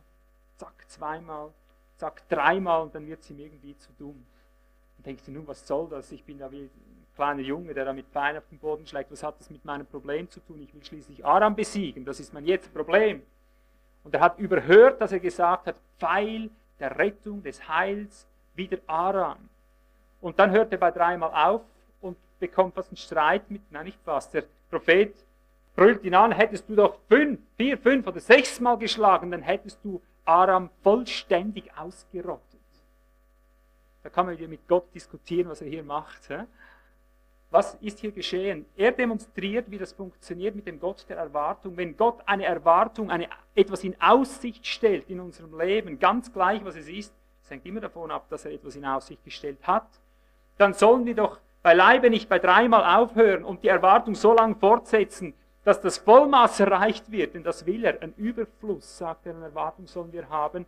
zack, zweimal, zack, dreimal und dann wird es ihm irgendwie zu dumm. Und denkst du, nun, was soll das? Ich bin da wie ein kleiner Junge, der da mit Pfeilen auf den Boden schlägt. Was hat das mit meinem Problem zu tun? Ich will schließlich Aram besiegen. Das ist mein jetzt Problem. Und er hat überhört, dass er gesagt hat, Pfeil der Rettung, des Heils, wieder Aram. Und dann hört er bei dreimal auf und bekommt fast einen Streit mit, nein, nicht fast, der Prophet brüllt ihn an, hättest du doch fünf, vier, fünf oder sechs Mal geschlagen, dann hättest du Aram vollständig ausgerottet. Da kann man wieder mit Gott diskutieren, was er hier macht. Was ist hier geschehen? Er demonstriert, wie das funktioniert mit dem Gott der Erwartung. Wenn Gott eine Erwartung, eine, etwas in Aussicht stellt in unserem Leben, ganz gleich was es ist, es hängt immer davon ab, dass er etwas in Aussicht gestellt hat, dann sollen wir doch beileibe nicht bei dreimal aufhören und die Erwartung so lange fortsetzen, dass das Vollmaß erreicht wird, denn das will er, ein Überfluss, sagt er, eine Erwartung sollen wir haben.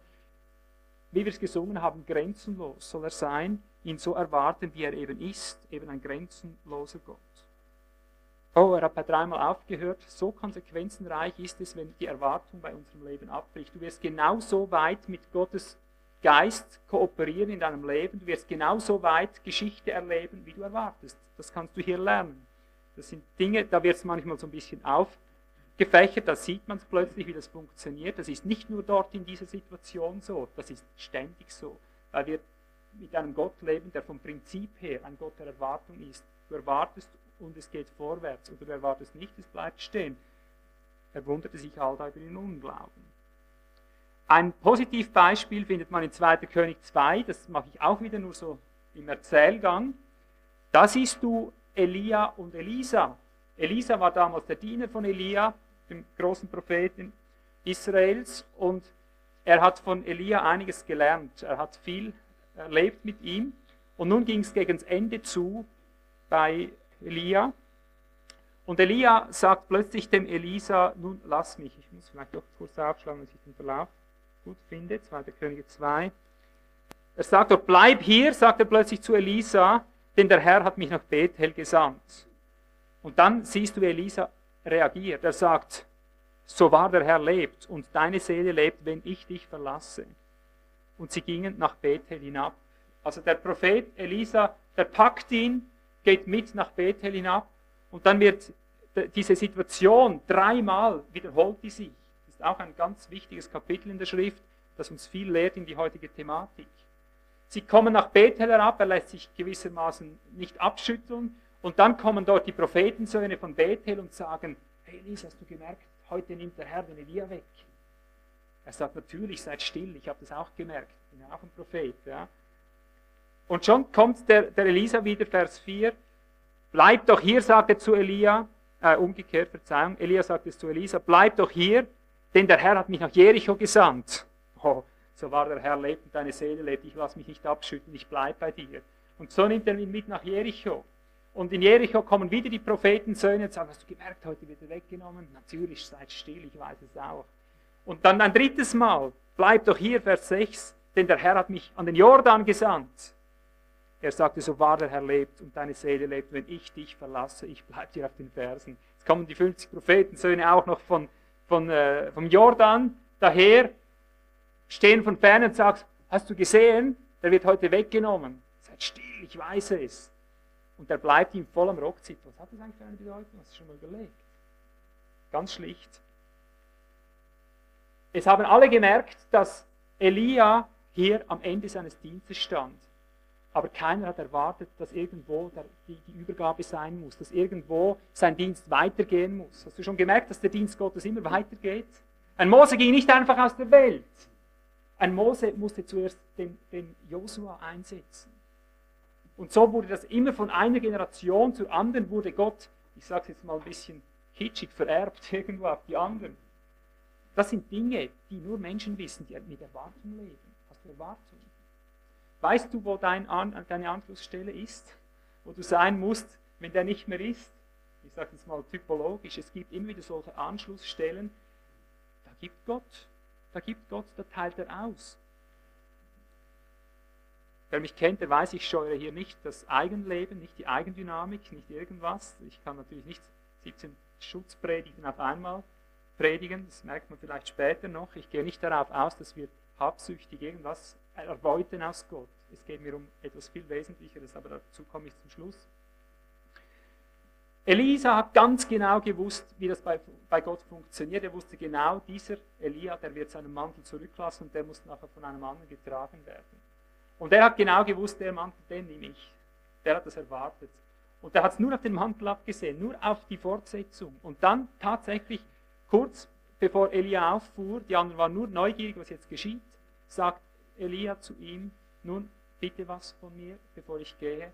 Wie wir es gesungen haben, grenzenlos soll er sein, ihn so erwarten, wie er eben ist, eben ein grenzenloser Gott. Oh, er hat bei dreimal aufgehört. So konsequenzenreich ist es, wenn die Erwartung bei unserem Leben abbricht. Du wirst genauso weit mit Gottes Geist kooperieren in deinem Leben. Du wirst genauso weit Geschichte erleben, wie du erwartest. Das kannst du hier lernen. Das sind Dinge, da wird es manchmal so ein bisschen aufgefächert, da sieht man es plötzlich, wie das funktioniert. Das ist nicht nur dort in dieser Situation so, das ist ständig so, weil wir mit einem Gott leben, der vom Prinzip her ein Gott der Erwartung ist. Du erwartest und es geht vorwärts oder du erwartest nicht, es bleibt stehen. Er wunderte sich da über den Unglauben. Ein Positivbeispiel findet man in 2. König 2, das mache ich auch wieder nur so im Erzählgang. Da siehst du Elia und Elisa. Elisa war damals der Diener von Elia, dem großen Propheten Israels, und er hat von Elia einiges gelernt. Er hat viel erlebt mit ihm. Und nun ging es gegen das Ende zu bei Elia. Und Elia sagt plötzlich dem Elisa, nun lass mich, ich muss vielleicht doch kurz aufschlagen, dass ich den Verlauf gut finde, 2. Könige 2. Er sagt dort, bleib hier, sagt er plötzlich zu Elisa, denn der Herr hat mich nach Bethel gesandt. Und dann siehst du, wie Elisa reagiert. Er sagt, so wahr der Herr lebt und deine Seele lebt, wenn ich dich verlasse. Und sie gingen nach Bethel hinab. Also der Prophet Elisa, der packt ihn, geht mit nach Bethel hinab und dann wird diese Situation dreimal wiederholt die sich. Das ist auch ein ganz wichtiges Kapitel in der Schrift, das uns viel lehrt in die heutige Thematik. Sie kommen nach Bethel herab, er lässt sich gewissermaßen nicht abschütteln. Und dann kommen dort die Prophetensöhne von Bethel und sagen, hey Elisa, hast du gemerkt, heute nimmt der Herr den Elia weg. Er sagt, natürlich, seid still, ich habe das auch gemerkt, ich bin ja auch ein Prophet. Ja. Und schon kommt der, der Elisa wieder, Vers 4, bleib doch hier, sagt er zu Elia, äh, umgekehrt, Verzeihung, Elia sagt es zu Elisa, bleib doch hier, denn der Herr hat mich nach Jericho gesandt. Oh, so wahr der Herr lebt und deine Seele lebt, ich lasse mich nicht abschütteln, ich bleibe bei dir. Und so nimmt er ihn mit nach Jericho. Und in Jericho kommen wieder die Prophetensöhne und sagen, hast du gemerkt, heute wird er weggenommen? Natürlich, seid still, ich weiß es auch. Und dann ein drittes Mal, bleib doch hier, Vers 6, denn der Herr hat mich an den Jordan gesandt. Er sagte, so wahr der Herr lebt und deine Seele lebt, wenn ich dich verlasse, ich bleibe dir auf den Fersen. Jetzt kommen die 50 Prophetensöhne auch noch von, von, äh, vom Jordan daher, stehen von ferne und sagen, hast du gesehen, der wird heute weggenommen. Seid still, ich weiß es. Und der bleibt ihm voll am Rockzit. Was hat das eigentlich für eine Bedeutung? Hast du schon mal überlegt? Ganz schlicht. Es haben alle gemerkt, dass Elia hier am Ende seines Dienstes stand. Aber keiner hat erwartet, dass irgendwo die, Übergabe sein muss, dass irgendwo sein Dienst weitergehen muss. Hast du schon gemerkt, dass der Dienst Gottes immer weitergeht? Ein Mose ging nicht einfach aus der Welt. Ein Mose musste zuerst den, den Josua einsetzen. Und so wurde das immer von einer Generation zur anderen, wurde Gott, ich sage es jetzt mal ein bisschen kitschig, vererbt <laughs> irgendwo auf die anderen. Das sind Dinge, die nur Menschen wissen, die mit Erwartung leben. Hast du Erwartung? Weißt du, wo dein An deine Anschlussstelle ist? Wo du sein musst, wenn der nicht mehr ist? Ich sage jetzt mal typologisch, es gibt immer wieder solche Anschlussstellen. Da gibt Gott, da gibt Gott, da teilt er aus. Wer mich kennt, der weiß, ich scheue hier nicht das Eigenleben, nicht die Eigendynamik, nicht irgendwas. Ich kann natürlich nicht 17 Schutzpredigten auf einmal predigen, das merkt man vielleicht später noch. Ich gehe nicht darauf aus, dass wir habsüchtig irgendwas erbeuten aus Gott. Es geht mir um etwas viel Wesentlicheres, aber dazu komme ich zum Schluss. Elisa hat ganz genau gewusst, wie das bei, bei Gott funktioniert. Er wusste genau, dieser Elia, der wird seinen Mantel zurücklassen und der muss nachher von einem anderen getragen werden. Und er hat genau gewusst, der Mantel, den nehme ich. Der hat das erwartet. Und er hat es nur auf den Mantel abgesehen, nur auf die Fortsetzung. Und dann tatsächlich kurz bevor Elia auffuhr, die anderen waren nur neugierig, was jetzt geschieht, sagt Elia zu ihm, nun bitte was von mir, bevor ich gehe.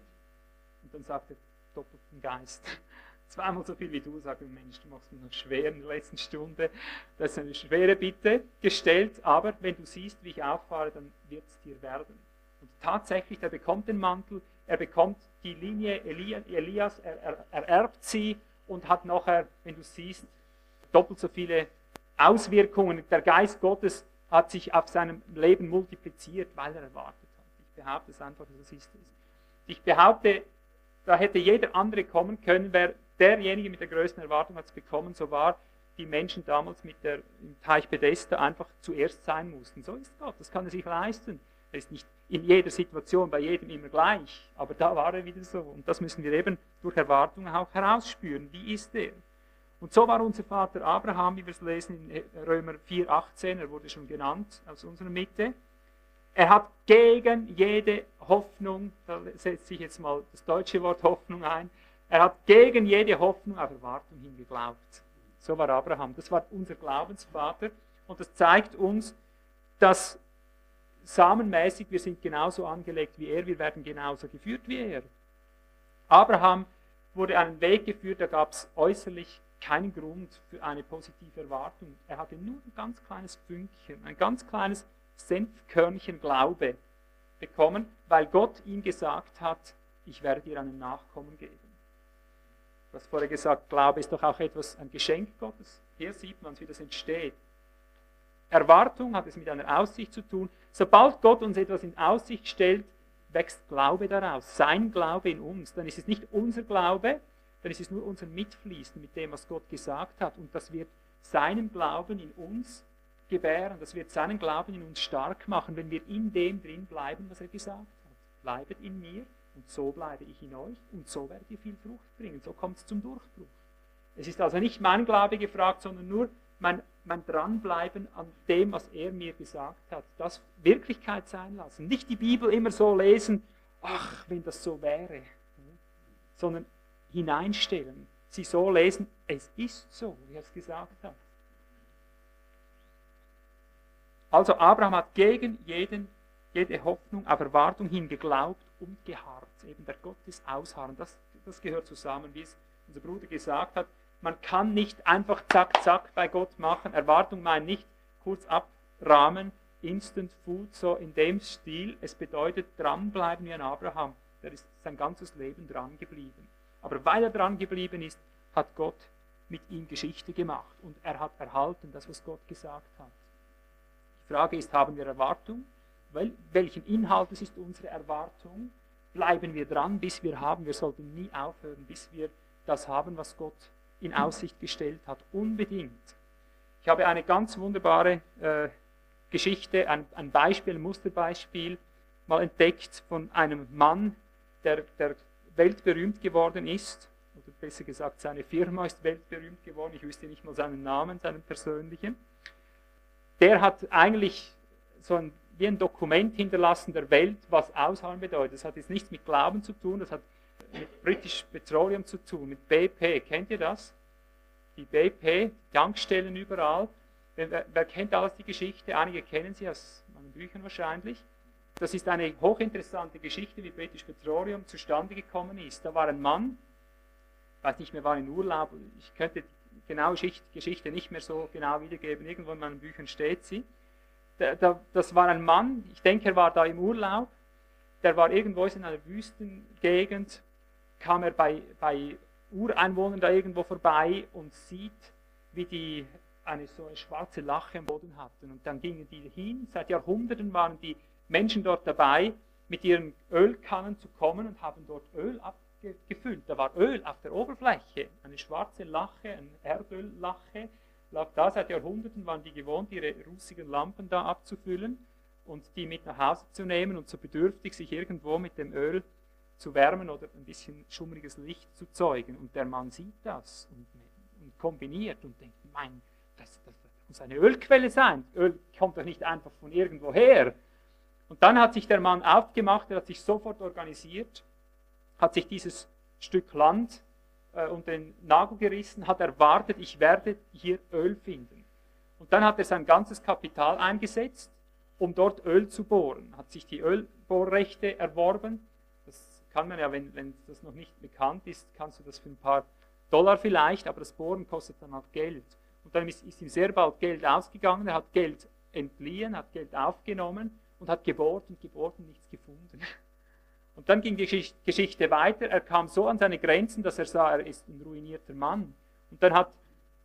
Und dann sagt er, doppelten Geist. <laughs> Zweimal so viel wie du, sagt der Mensch, du machst mir noch schwer in der letzten Stunde. Das ist eine schwere Bitte gestellt, aber wenn du siehst, wie ich auffahre, dann wird es dir werden. Und tatsächlich, er bekommt den Mantel, er bekommt die Linie Elias, er, er, er erbt sie und hat nachher, wenn du siehst, doppelt so viele Auswirkungen. Der Geist Gottes hat sich auf seinem Leben multipliziert, weil er erwartet hat. Ich behaupte es einfach, ist es. Ich behaupte, da hätte jeder andere kommen können, wer derjenige mit der größten Erwartung hat es bekommen, so war die Menschen damals mit der, im Teich Bethesda einfach zuerst sein mussten. So ist Gott, das kann er sich leisten. Er ist nicht in jeder Situation bei jedem immer gleich, aber da war er wieder so. Und das müssen wir eben durch Erwartung auch herausspüren. Wie ist er? Und so war unser Vater Abraham, wie wir es lesen in Römer 4,18, er wurde schon genannt aus unserer Mitte. Er hat gegen jede Hoffnung, da setzt sich jetzt mal das deutsche Wort Hoffnung ein, er hat gegen jede Hoffnung auf Erwartung hin geglaubt. So war Abraham. Das war unser Glaubensvater. Und das zeigt uns, dass samenmäßig wir sind genauso angelegt wie er, wir werden genauso geführt wie er. Abraham wurde einen Weg geführt, da gab es äußerlich keinen Grund für eine positive Erwartung. Er hatte nur ein ganz kleines Fünkchen, ein ganz kleines Senfkörnchen Glaube bekommen, weil Gott ihm gesagt hat, ich werde dir einen Nachkommen geben. Du hast vorher gesagt, Glaube ist doch auch etwas, ein Geschenk Gottes. Hier sieht man, wie das entsteht. Erwartung hat es mit einer Aussicht zu tun. Sobald Gott uns etwas in Aussicht stellt, wächst Glaube daraus, sein Glaube in uns. Dann ist es nicht unser Glaube, dann ist es nur unser Mitfließen mit dem, was Gott gesagt hat. Und das wird seinen Glauben in uns gebären, das wird seinen Glauben in uns stark machen, wenn wir in dem drin bleiben, was er gesagt hat. Bleibet in mir und so bleibe ich in euch und so werdet ihr viel Frucht bringen. So kommt es zum Durchbruch. Es ist also nicht mein Glaube gefragt, sondern nur mein, mein Dranbleiben an dem, was er mir gesagt hat. Das Wirklichkeit sein lassen. Nicht die Bibel immer so lesen, ach, wenn das so wäre, sondern hineinstellen, sie so lesen, es ist so, wie er es gesagt hat. Also Abraham hat gegen jeden, jede Hoffnung auf Erwartung hin geglaubt und geharrt. Eben der Gott des Ausharren. Das, das gehört zusammen, wie es unser Bruder gesagt hat. Man kann nicht einfach zack, zack bei Gott machen. Erwartung meint nicht kurz abrahmen, Instant Food, so in dem Stil. Es bedeutet dranbleiben wie ein Abraham. Der ist sein ganzes Leben dran geblieben. Aber weil er dran geblieben ist, hat Gott mit ihm Geschichte gemacht und er hat erhalten das, was Gott gesagt hat. Frage ist, haben wir Erwartung? Wel welchen Inhaltes ist unsere Erwartung? Bleiben wir dran, bis wir haben. Wir sollten nie aufhören, bis wir das haben, was Gott in Aussicht gestellt hat. Unbedingt. Ich habe eine ganz wunderbare äh, Geschichte, ein, ein Beispiel, ein Musterbeispiel mal entdeckt von einem Mann, der, der weltberühmt geworden ist, oder besser gesagt, seine Firma ist weltberühmt geworden, ich wüsste nicht mal seinen Namen, seinen persönlichen. Der hat eigentlich so ein, wie ein Dokument hinterlassen der Welt, was Ausharren bedeutet. Das hat jetzt nichts mit Glauben zu tun, das hat mit British Petroleum zu tun, mit BP. Kennt ihr das? Die BP, Tankstellen überall. Wer, wer kennt alles die Geschichte? Einige kennen sie aus meinen Büchern wahrscheinlich. Das ist eine hochinteressante Geschichte, wie British Petroleum zustande gekommen ist. Da war ein Mann, weiß nicht mehr, war in Urlaub, ich könnte genaue Geschichte nicht mehr so genau wiedergeben, irgendwo in meinen Büchern steht sie. Das war ein Mann, ich denke, er war da im Urlaub, der war irgendwo in einer Wüstengegend, kam er bei, bei Ureinwohnern da irgendwo vorbei und sieht, wie die eine so eine schwarze Lache am Boden hatten. Und dann gingen die hin, seit Jahrhunderten waren die Menschen dort dabei, mit ihren Ölkannen zu kommen und haben dort Öl abgefüllt. Da war Öl auf der Oberfläche, eine schwarze Lache, eine Erdöllache, lag da seit Jahrhunderten, waren die gewohnt, ihre rußigen Lampen da abzufüllen und die mit nach Hause zu nehmen und so bedürftig sich irgendwo mit dem Öl zu wärmen oder ein bisschen schummriges Licht zu zeugen. Und der Mann sieht das und, und kombiniert und denkt, mein, das, das, das muss eine Ölquelle sein. Öl kommt doch nicht einfach von irgendwo her. Und dann hat sich der Mann aufgemacht, er hat sich sofort organisiert, hat sich dieses Stück Land äh, unter den Nagel gerissen, hat erwartet, ich werde hier Öl finden. Und dann hat er sein ganzes Kapital eingesetzt, um dort Öl zu bohren, hat sich die Ölbohrrechte erworben. Das kann man ja, wenn, wenn das noch nicht bekannt ist, kannst du das für ein paar Dollar vielleicht, aber das Bohren kostet dann auch Geld. Und dann ist, ist ihm sehr bald Geld ausgegangen, er hat Geld entliehen, hat Geld aufgenommen und hat gebohrt und gebohrt und nichts gefunden. <laughs> Und dann ging die Geschichte weiter. Er kam so an seine Grenzen, dass er sah, er ist ein ruinierter Mann. Und dann hat,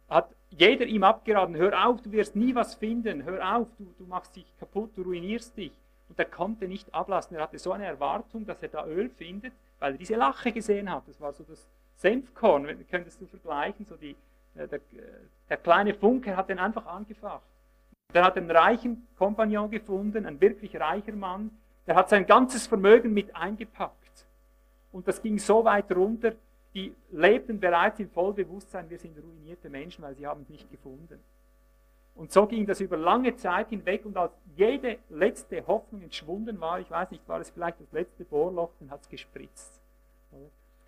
hat jeder ihm abgeraten, hör auf, du wirst nie was finden, hör auf, du, du machst dich kaputt, du ruinierst dich. Und er konnte nicht ablassen. Er hatte so eine Erwartung, dass er da Öl findet, weil er diese Lache gesehen hat. Das war so das Senfkorn, könntest du vergleichen, so die, äh, der, der kleine Funke hat den einfach angefacht. Der hat einen reichen Kompagnon gefunden, ein wirklich reicher Mann. Der hat sein ganzes Vermögen mit eingepackt. Und das ging so weit runter, die lebten bereits im Vollbewusstsein, wir sind ruinierte Menschen, weil sie haben es nicht gefunden. Und so ging das über lange Zeit hinweg und als jede letzte Hoffnung entschwunden war, ich weiß nicht, war es vielleicht das letzte Bohrloch, dann hat es gespritzt.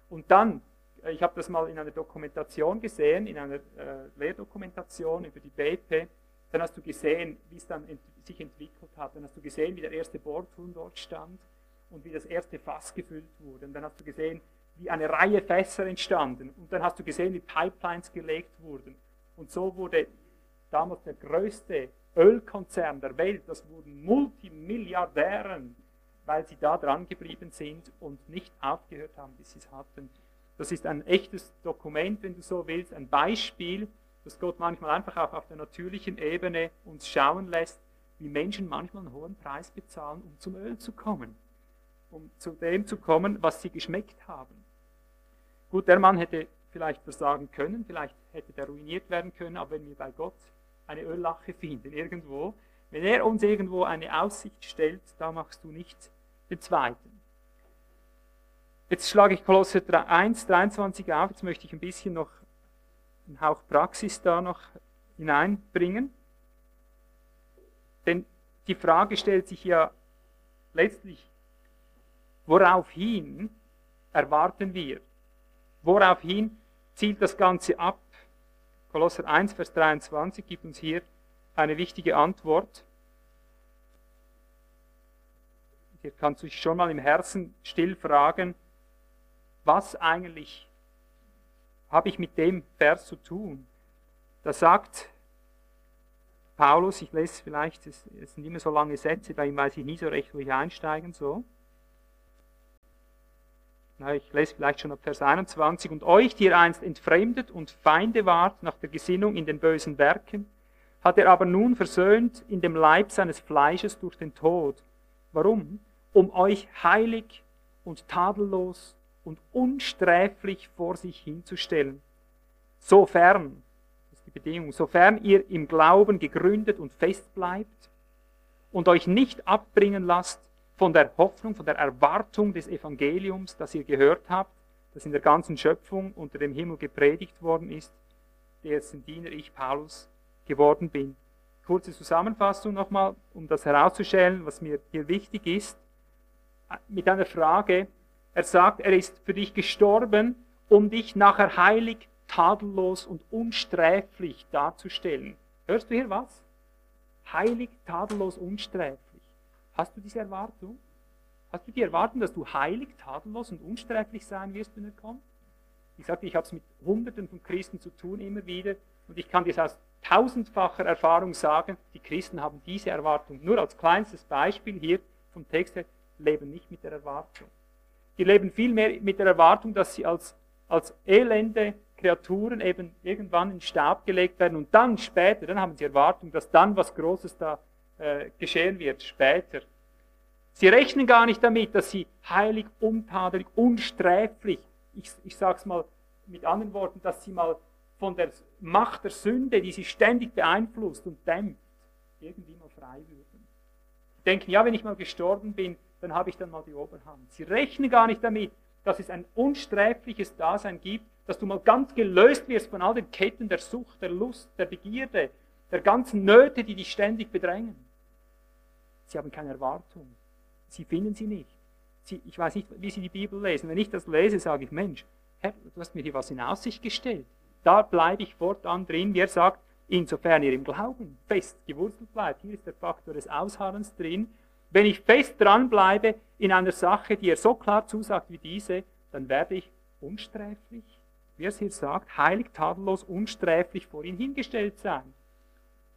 Und dann, äh, ich habe das mal in einer Dokumentation gesehen, in einer äh, Lehrdokumentation über die BP, dann hast du gesehen, wie es dann ent sich entwickelt hat. Dann hast du gesehen, wie der erste Bohrturm dort stand und wie das erste Fass gefüllt wurde. Und dann hast du gesehen, wie eine Reihe Fässer entstanden. Und dann hast du gesehen, wie Pipelines gelegt wurden. Und so wurde damals der größte Ölkonzern der Welt, das wurden Multimilliardären, weil sie da dran geblieben sind und nicht aufgehört haben, bis sie es hatten. Das ist ein echtes Dokument, wenn du so willst, ein Beispiel dass Gott manchmal einfach auch auf der natürlichen Ebene uns schauen lässt, wie Menschen manchmal einen hohen Preis bezahlen, um zum Öl zu kommen, um zu dem zu kommen, was sie geschmeckt haben. Gut, der Mann hätte vielleicht versagen können, vielleicht hätte der ruiniert werden können, aber wenn wir bei Gott eine Öllache finden, irgendwo, wenn er uns irgendwo eine Aussicht stellt, da machst du nicht den zweiten. Jetzt schlage ich Kolosser 1, 23 auf, jetzt möchte ich ein bisschen noch einen Hauch Praxis da noch hineinbringen. Denn die Frage stellt sich ja letztlich, woraufhin erwarten wir? Woraufhin zielt das Ganze ab? Kolosser 1, Vers 23 gibt uns hier eine wichtige Antwort. Hier kannst du dich schon mal im Herzen still fragen, was eigentlich habe ich mit dem Vers zu tun? Da sagt Paulus, ich lese vielleicht, es, sind immer so lange Sätze, bei ihm weiß ich nie so recht, wo ich einsteigen soll. na, ich lese vielleicht schon ab Vers 21, und euch, die ihr einst entfremdet und Feinde wart nach der Gesinnung in den bösen Werken, hat er aber nun versöhnt in dem Leib seines Fleisches durch den Tod. Warum? Um euch heilig und tadellos und unsträflich vor sich hinzustellen. Sofern, das ist die Bedingung, sofern ihr im Glauben gegründet und fest bleibt und euch nicht abbringen lasst von der Hoffnung, von der Erwartung des Evangeliums, das ihr gehört habt, das in der ganzen Schöpfung unter dem Himmel gepredigt worden ist, dessen Diener ich, Paulus, geworden bin. Kurze Zusammenfassung nochmal, um das herauszustellen, was mir hier wichtig ist, mit einer Frage. Er sagt, er ist für dich gestorben, um dich nachher heilig, tadellos und unsträflich darzustellen. Hörst du hier was? Heilig, tadellos, unsträflich. Hast du diese Erwartung? Hast du die Erwartung, dass du heilig, tadellos und unsträflich sein wirst, wenn er kommt? Ich sagte, ich habe es mit Hunderten von Christen zu tun, immer wieder. Und ich kann dir aus tausendfacher Erfahrung sagen, die Christen haben diese Erwartung. Nur als kleinstes Beispiel hier vom Text her, leben nicht mit der Erwartung. Die leben vielmehr mit der Erwartung, dass sie als, als elende Kreaturen eben irgendwann in Staub gelegt werden und dann später, dann haben sie Erwartung, dass dann was Großes da äh, geschehen wird später. Sie rechnen gar nicht damit, dass sie heilig, untadelig, unsträflich, ich, ich sage es mal mit anderen Worten, dass sie mal von der Macht der Sünde, die sie ständig beeinflusst und dämpft, irgendwie mal frei würden. Sie denken, ja, wenn ich mal gestorben bin, dann habe ich dann mal die Oberhand. Sie rechnen gar nicht damit, dass es ein unsträfliches Dasein gibt, dass du mal ganz gelöst wirst von all den Ketten der Sucht, der Lust, der Begierde, der ganzen Nöte, die dich ständig bedrängen. Sie haben keine Erwartung. Sie finden sie nicht. Sie, ich weiß nicht, wie Sie die Bibel lesen. Wenn ich das lese, sage ich, Mensch, Herr, du hast mir hier was in Aussicht gestellt. Da bleibe ich fortan drin. Wie er sagt, insofern ihr im Glauben fest gewurzelt bleibt. Hier ist der Faktor des Ausharrens drin. Wenn ich fest dran bleibe in einer Sache, die er so klar zusagt wie diese, dann werde ich unsträflich, wie er es hier sagt, heilig, tadellos, unsträflich vor ihn hingestellt sein.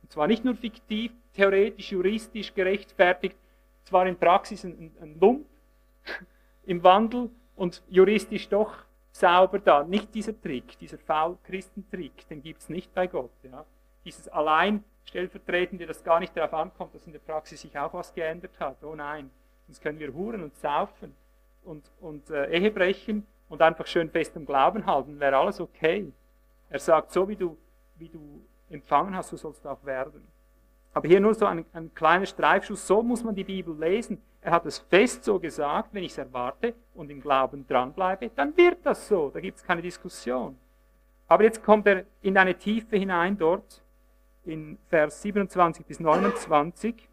Und zwar nicht nur fiktiv, theoretisch, juristisch gerechtfertigt, zwar in Praxis ein, ein Lump <laughs> im Wandel und juristisch doch sauber da. Nicht dieser Trick, dieser Faul-Christentrick, den gibt es nicht bei Gott. Ja. Dieses allein stellvertretende, das gar nicht darauf ankommt, dass in der Praxis sich auch was geändert hat. Oh nein, sonst können wir huren und saufen und, und äh, Ehe brechen und einfach schön fest am Glauben halten, wäre alles okay. Er sagt, so wie du, wie du empfangen hast, so sollst du auch werden. Aber hier nur so ein, ein kleiner Streifschuss, so muss man die Bibel lesen. Er hat es fest so gesagt, wenn ich es erwarte und im Glauben dranbleibe, dann wird das so, da gibt es keine Diskussion. Aber jetzt kommt er in eine Tiefe hinein dort, in Vers 27 bis 29.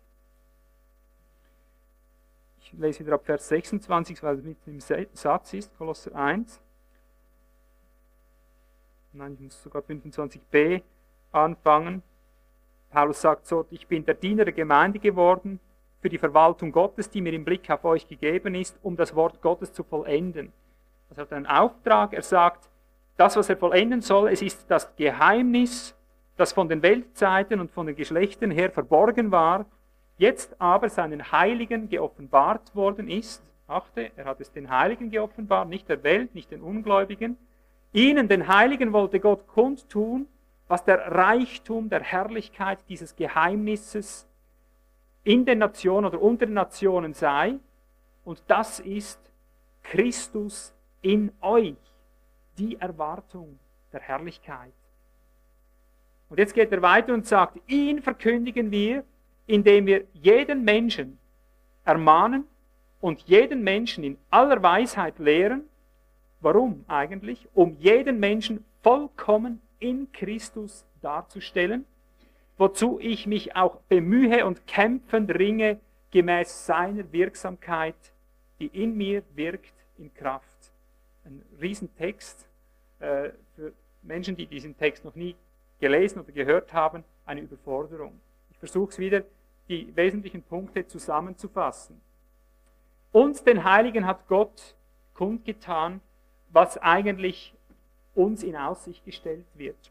Ich lese wieder ab Vers 26, weil es mit im Satz ist, Kolosser 1. Nein, ich muss sogar 25b anfangen. Paulus sagt so, ich bin der Diener der Gemeinde geworden für die Verwaltung Gottes, die mir im Blick auf euch gegeben ist, um das Wort Gottes zu vollenden. Er hat einen Auftrag, er sagt, das, was er vollenden soll, es ist das Geheimnis, das von den Weltzeiten und von den Geschlechtern her verborgen war, jetzt aber seinen Heiligen geoffenbart worden ist. Achte, er hat es den Heiligen geoffenbart, nicht der Welt, nicht den Ungläubigen. Ihnen, den Heiligen, wollte Gott kundtun, was der Reichtum der Herrlichkeit dieses Geheimnisses in den Nationen oder unter den Nationen sei. Und das ist Christus in euch, die Erwartung der Herrlichkeit. Und jetzt geht er weiter und sagt, ihn verkündigen wir, indem wir jeden Menschen ermahnen und jeden Menschen in aller Weisheit lehren. Warum eigentlich? Um jeden Menschen vollkommen in Christus darzustellen, wozu ich mich auch bemühe und kämpfend ringe gemäß seiner Wirksamkeit, die in mir wirkt in Kraft. Ein Riesentext äh, für Menschen, die diesen Text noch nie gelesen oder gehört haben, eine Überforderung. Ich versuche es wieder, die wesentlichen Punkte zusammenzufassen. Uns, den Heiligen, hat Gott kundgetan, was eigentlich uns in Aussicht gestellt wird.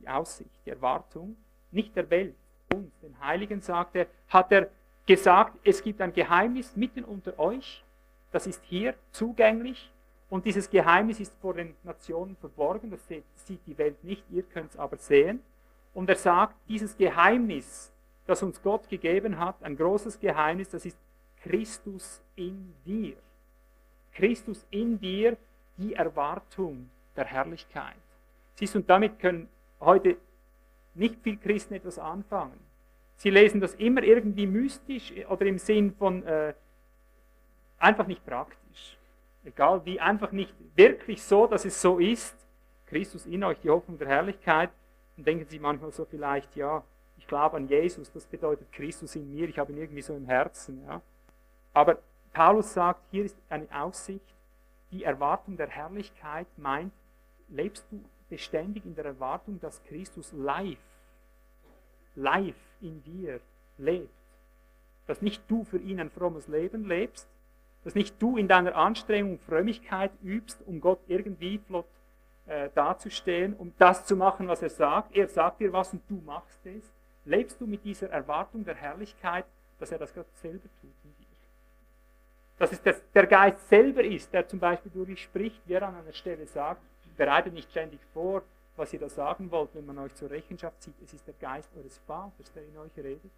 Die Aussicht, die Erwartung, nicht der Welt, uns, den Heiligen, sagt er, hat er gesagt, es gibt ein Geheimnis mitten unter euch, das ist hier zugänglich und dieses Geheimnis ist vor den Nationen verborgen, das sieht die Welt nicht, ihr könnt es aber sehen. Und er sagt, dieses Geheimnis, das uns Gott gegeben hat, ein großes Geheimnis, das ist Christus in dir. Christus in dir, die Erwartung der Herrlichkeit. Siehst du, und damit können heute nicht viel Christen etwas anfangen. Sie lesen das immer irgendwie mystisch oder im Sinn von äh, einfach nicht praktisch. Egal wie, einfach nicht wirklich so, dass es so ist. Christus in euch, die Hoffnung der Herrlichkeit. Dann denken Sie manchmal so vielleicht, ja, ich glaube an Jesus, das bedeutet Christus in mir, ich habe ihn irgendwie so im Herzen. Ja. Aber Paulus sagt, hier ist eine Aussicht, die Erwartung der Herrlichkeit meint, lebst du beständig in der Erwartung, dass Christus live, live in dir lebt. Dass nicht du für ihn ein frommes Leben lebst, dass nicht du in deiner Anstrengung Frömmigkeit übst, um Gott irgendwie flott äh, dazustehen, um das zu machen, was er sagt. Er sagt dir was und du machst es. Lebst du mit dieser Erwartung der Herrlichkeit, dass er das Gott selber tut in dir? Dass es das, der Geist selber ist, der zum Beispiel durch dich spricht, wer an einer Stelle sagt, bereitet nicht ständig vor, was ihr da sagen wollt, wenn man euch zur Rechenschaft zieht. Es ist der Geist eures Vaters, der in euch redet.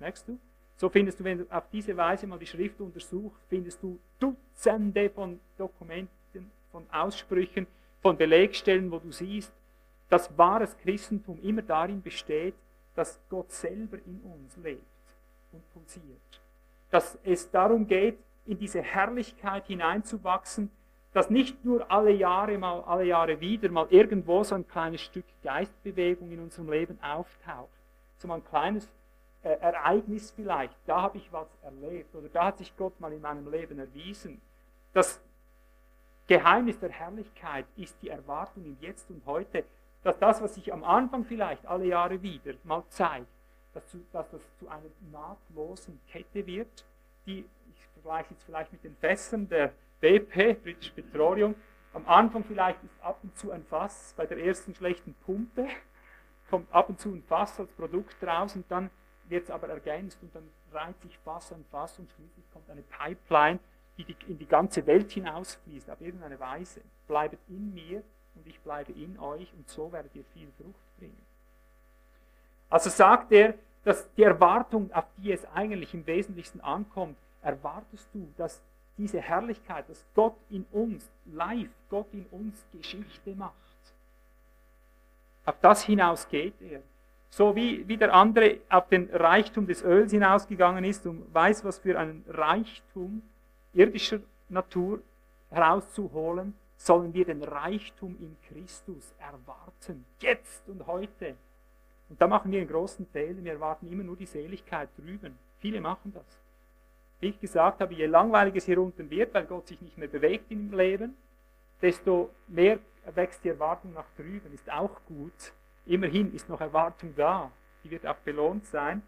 Merkst du? So findest du, wenn du auf diese Weise mal die Schrift untersuchst, findest du Dutzende von Dokumenten, von Aussprüchen, von Belegstellen, wo du siehst, dass wahres Christentum immer darin besteht, dass Gott selber in uns lebt und pulsiert. Dass es darum geht, in diese Herrlichkeit hineinzuwachsen, dass nicht nur alle Jahre mal, alle Jahre wieder mal irgendwo so ein kleines Stück Geistbewegung in unserem Leben auftaucht, so ein kleines äh, Ereignis vielleicht, da habe ich was erlebt oder da hat sich Gott mal in meinem Leben erwiesen. Das Geheimnis der Herrlichkeit ist die Erwartung im Jetzt und heute, dass das, was sich am Anfang vielleicht alle Jahre wieder mal zeigt, dass, dass das zu einer nahtlosen Kette wird, die, ich vergleiche jetzt vielleicht mit den Fässern der BP, British Petroleum, am Anfang vielleicht ist ab und zu ein Fass bei der ersten schlechten Pumpe, kommt ab und zu ein Fass als Produkt raus und dann wird es aber ergänzt und dann reiht sich Fass an Fass und schließlich kommt eine Pipeline, die, die in die ganze Welt hinausfließt, auf irgendeine Weise. Bleibet in mir und ich bleibe in euch und so werdet ihr viel Frucht bringen. Also sagt er, dass die Erwartung, auf die es eigentlich im Wesentlichsten ankommt, erwartest du, dass diese Herrlichkeit, dass Gott in uns, live, Gott in uns Geschichte macht. Auf das hinaus geht er. So wie, wie der andere auf den Reichtum des Öls hinausgegangen ist und weiß, was für einen Reichtum irdischer Natur herauszuholen, sollen wir den Reichtum in Christus erwarten. Jetzt und heute. Und da machen wir einen großen Fehler. Wir erwarten immer nur die Seligkeit drüben. Viele machen das. Wie ich gesagt habe, je langweiliger es hier unten wird, weil Gott sich nicht mehr bewegt im Leben, desto mehr wächst die Erwartung nach drüben. Ist auch gut. Immerhin ist noch Erwartung da, die wird auch belohnt sein,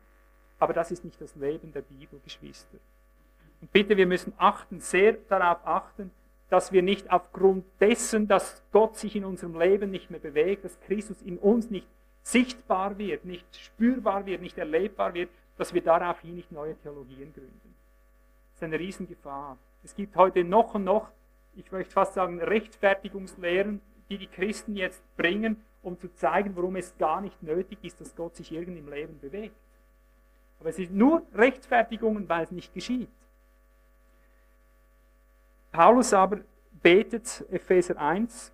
aber das ist nicht das Leben der Bibel, Geschwister. Und bitte, wir müssen achten, sehr darauf achten, dass wir nicht aufgrund dessen, dass Gott sich in unserem Leben nicht mehr bewegt, dass Christus in uns nicht sichtbar wird, nicht spürbar wird, nicht erlebbar wird, dass wir daraufhin nicht neue Theologien gründen. Das ist eine Riesengefahr. Es gibt heute noch und noch, ich möchte fast sagen, Rechtfertigungslehren, die die Christen jetzt bringen, um zu zeigen, warum es gar nicht nötig ist, dass Gott sich irgendwie im Leben bewegt. Aber es sind nur Rechtfertigungen, weil es nicht geschieht. Paulus aber betet Epheser 1,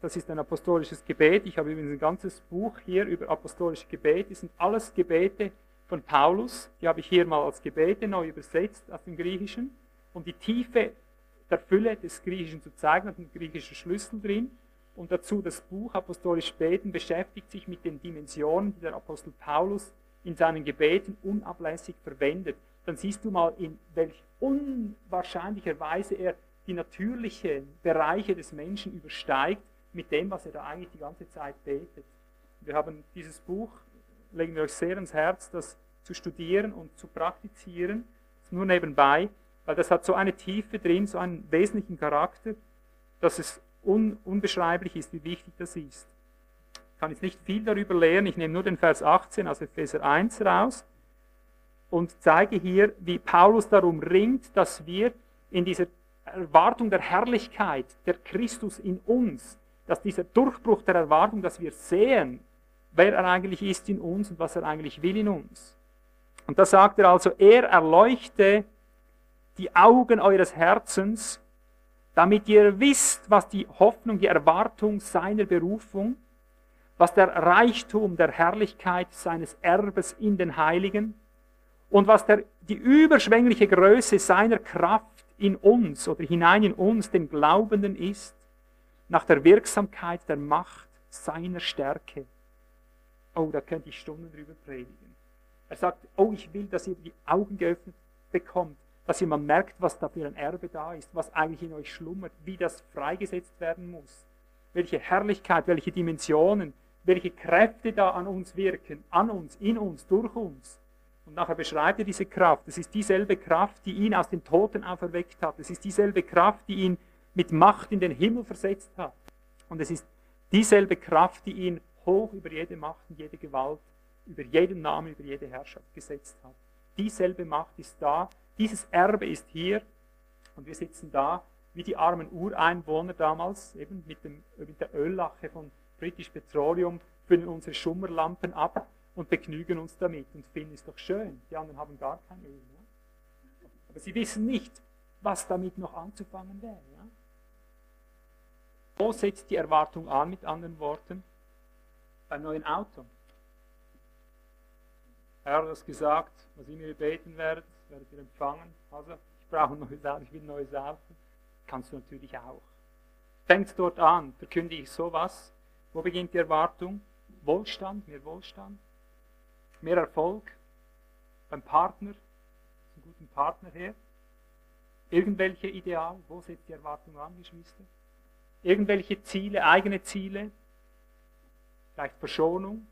das ist ein apostolisches Gebet. Ich habe übrigens ein ganzes Buch hier über apostolische Gebete. Das sind alles Gebete von Paulus. Die habe ich hier mal als Gebete neu übersetzt aus dem Griechischen, um die Tiefe der Fülle des Griechischen zu zeigen, hat ein griechischer Schlüssel drin. Und dazu das Buch Apostolisch Beten beschäftigt sich mit den Dimensionen, die der Apostel Paulus in seinen Gebeten unablässig verwendet. Dann siehst du mal, in welch unwahrscheinlicher Weise er die natürlichen Bereiche des Menschen übersteigt mit dem, was er da eigentlich die ganze Zeit betet. Wir haben dieses Buch, legen wir euch sehr ins Herz, das zu studieren und zu praktizieren. Nur nebenbei, weil das hat so eine Tiefe drin, so einen wesentlichen Charakter, dass es un unbeschreiblich ist, wie wichtig das ist. Ich kann jetzt nicht viel darüber lernen, ich nehme nur den Vers 18 aus Epheser 1 raus und zeige hier, wie Paulus darum ringt, dass wir in dieser Erwartung der Herrlichkeit, der Christus in uns, dass dieser Durchbruch der Erwartung, dass wir sehen, wer er eigentlich ist in uns und was er eigentlich will in uns. Und da sagt er also, er erleuchte die Augen eures Herzens, damit ihr wisst, was die Hoffnung, die Erwartung seiner Berufung, was der Reichtum der Herrlichkeit seines Erbes in den Heiligen und was der, die überschwängliche Größe seiner Kraft in uns oder hinein in uns, den Glaubenden ist, nach der Wirksamkeit der Macht seiner Stärke. Oh, da könnte ich Stunden drüber predigen. Er sagt, oh, ich will, dass ihr die Augen geöffnet bekommt, dass ihr mal merkt, was da für ein Erbe da ist, was eigentlich in euch schlummert, wie das freigesetzt werden muss, welche Herrlichkeit, welche Dimensionen, welche Kräfte da an uns wirken, an uns, in uns, durch uns. Und nachher beschreibt er diese Kraft. Es ist dieselbe Kraft, die ihn aus den Toten auferweckt hat. Es ist dieselbe Kraft, die ihn mit Macht in den Himmel versetzt hat. Und es ist dieselbe Kraft, die ihn hoch über jede Macht und jede Gewalt, über jeden Namen, über jede Herrschaft gesetzt hat. Dieselbe Macht ist da, dieses Erbe ist hier und wir sitzen da wie die armen Ureinwohner damals, eben mit, dem, mit der Öllache von British Petroleum, füllen unsere Schummerlampen ab und begnügen uns damit und finden es doch schön. Die anderen haben gar kein Öl. Ja? Aber sie wissen nicht, was damit noch anzufangen wäre. Ja? Wo setzt die Erwartung an, mit anderen Worten? Beim neuen Auto. Herr hat das gesagt, was ihr mir beten werdet, werdet ihr empfangen. Also, ich brauche ein neues Auto, ich will ein neues Auto. Kannst du natürlich auch. Fängt dort an, verkündige ich sowas. Wo beginnt die Erwartung? Wohlstand, mehr Wohlstand, mehr Erfolg beim Partner, einen guten Partner her. Irgendwelche Ideale, wo setzt die Erwartung an, Geschwister? Irgendwelche Ziele, eigene Ziele, vielleicht Verschonung,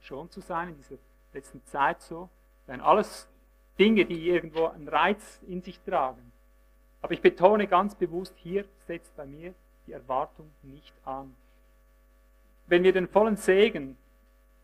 schon zu sein in dieser letzten Zeit so. Das alles Dinge, die irgendwo einen Reiz in sich tragen. Aber ich betone ganz bewusst, hier setzt bei mir die Erwartung nicht an. Wenn wir den vollen Segen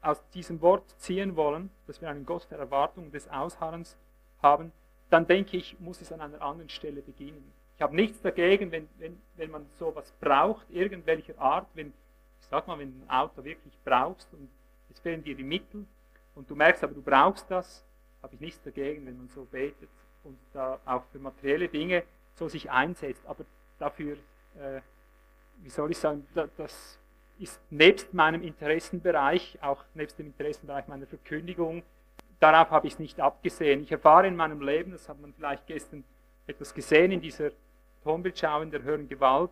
aus diesem Wort ziehen wollen, dass wir einen Gott der Erwartung und des Ausharrens haben, dann denke ich, muss es an einer anderen Stelle beginnen. Ich habe nichts dagegen, wenn, wenn, wenn man sowas braucht, irgendwelcher Art, wenn, ich sag mal, wenn du ein Auto wirklich brauchst und jetzt fehlen dir die Mittel und du merkst aber, du brauchst das, habe ich nichts dagegen, wenn man so betet und da auch für materielle Dinge so sich einsetzt. Aber dafür, äh, wie soll ich sagen, das ist nebst meinem Interessenbereich, auch nebst dem Interessenbereich meiner Verkündigung, darauf habe ich es nicht abgesehen. Ich erfahre in meinem Leben, das hat man vielleicht gestern etwas gesehen in dieser Tonbildschau in der höheren Gewalt,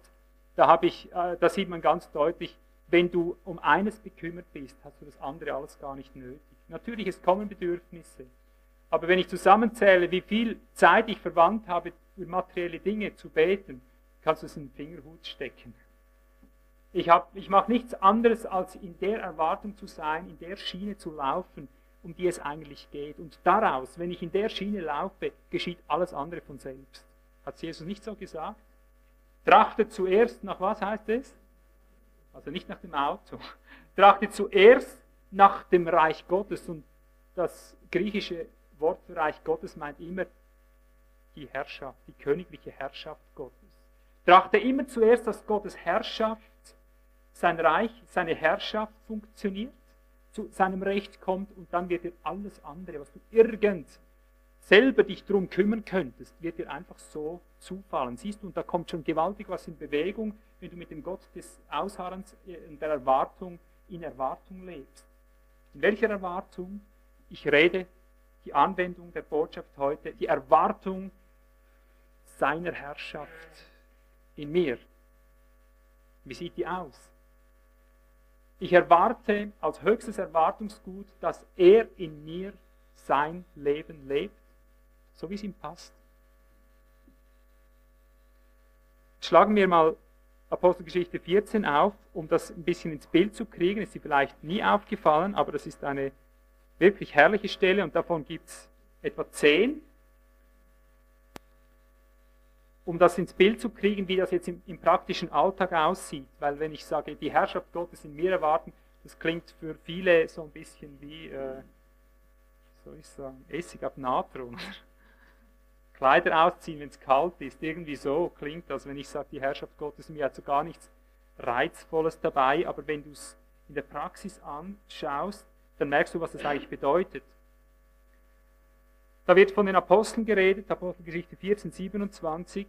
da, habe ich, äh, da sieht man ganz deutlich, wenn du um eines bekümmert bist, hast du das andere alles gar nicht nötig. Natürlich, es kommen Bedürfnisse. Aber wenn ich zusammenzähle, wie viel Zeit ich verwandt habe, für materielle Dinge zu beten, kannst du es in den Fingerhut stecken. Ich, ich mache nichts anderes, als in der Erwartung zu sein, in der Schiene zu laufen, um die es eigentlich geht. Und daraus, wenn ich in der Schiene laufe, geschieht alles andere von selbst. Hat Jesus nicht so gesagt? Trachtet zuerst nach was heißt es? Also nicht nach dem Auto. Trachtet zuerst nach dem Reich Gottes. Und das griechische Wort für Reich Gottes meint immer die Herrschaft, die königliche Herrschaft Gottes. Trachte immer zuerst, dass Gottes Herrschaft sein Reich, seine Herrschaft funktioniert, zu seinem Recht kommt und dann wird dir alles andere, was du irgend selber dich drum kümmern könntest, wird dir einfach so zufallen. Siehst du, und da kommt schon gewaltig was in Bewegung, wenn du mit dem Gott des Ausharrens und der Erwartung in Erwartung lebst. In welcher Erwartung? Ich rede die Anwendung der Botschaft heute, die Erwartung seiner Herrschaft in mir. Wie sieht die aus? Ich erwarte als höchstes Erwartungsgut, dass er in mir sein Leben lebt, so wie es ihm passt. Schlagen wir mal Apostelgeschichte 14 auf, um das ein bisschen ins Bild zu kriegen. Ist sie vielleicht nie aufgefallen, aber das ist eine wirklich herrliche Stelle und davon gibt es etwa zehn um das ins Bild zu kriegen, wie das jetzt im, im, praktischen Alltag aussieht. Weil wenn ich sage, die Herrschaft Gottes in mir erwarten, das klingt für viele so ein bisschen wie, äh, soll ich sagen, Essig ab Natron. <laughs> Kleider ausziehen, wenn es kalt ist. Irgendwie so klingt das, wenn ich sage, die Herrschaft Gottes mir hat so gar nichts Reizvolles dabei. Aber wenn du es in der Praxis anschaust, dann merkst du, was das eigentlich bedeutet. Da wird von den Aposteln geredet, Apostelgeschichte 14, 27.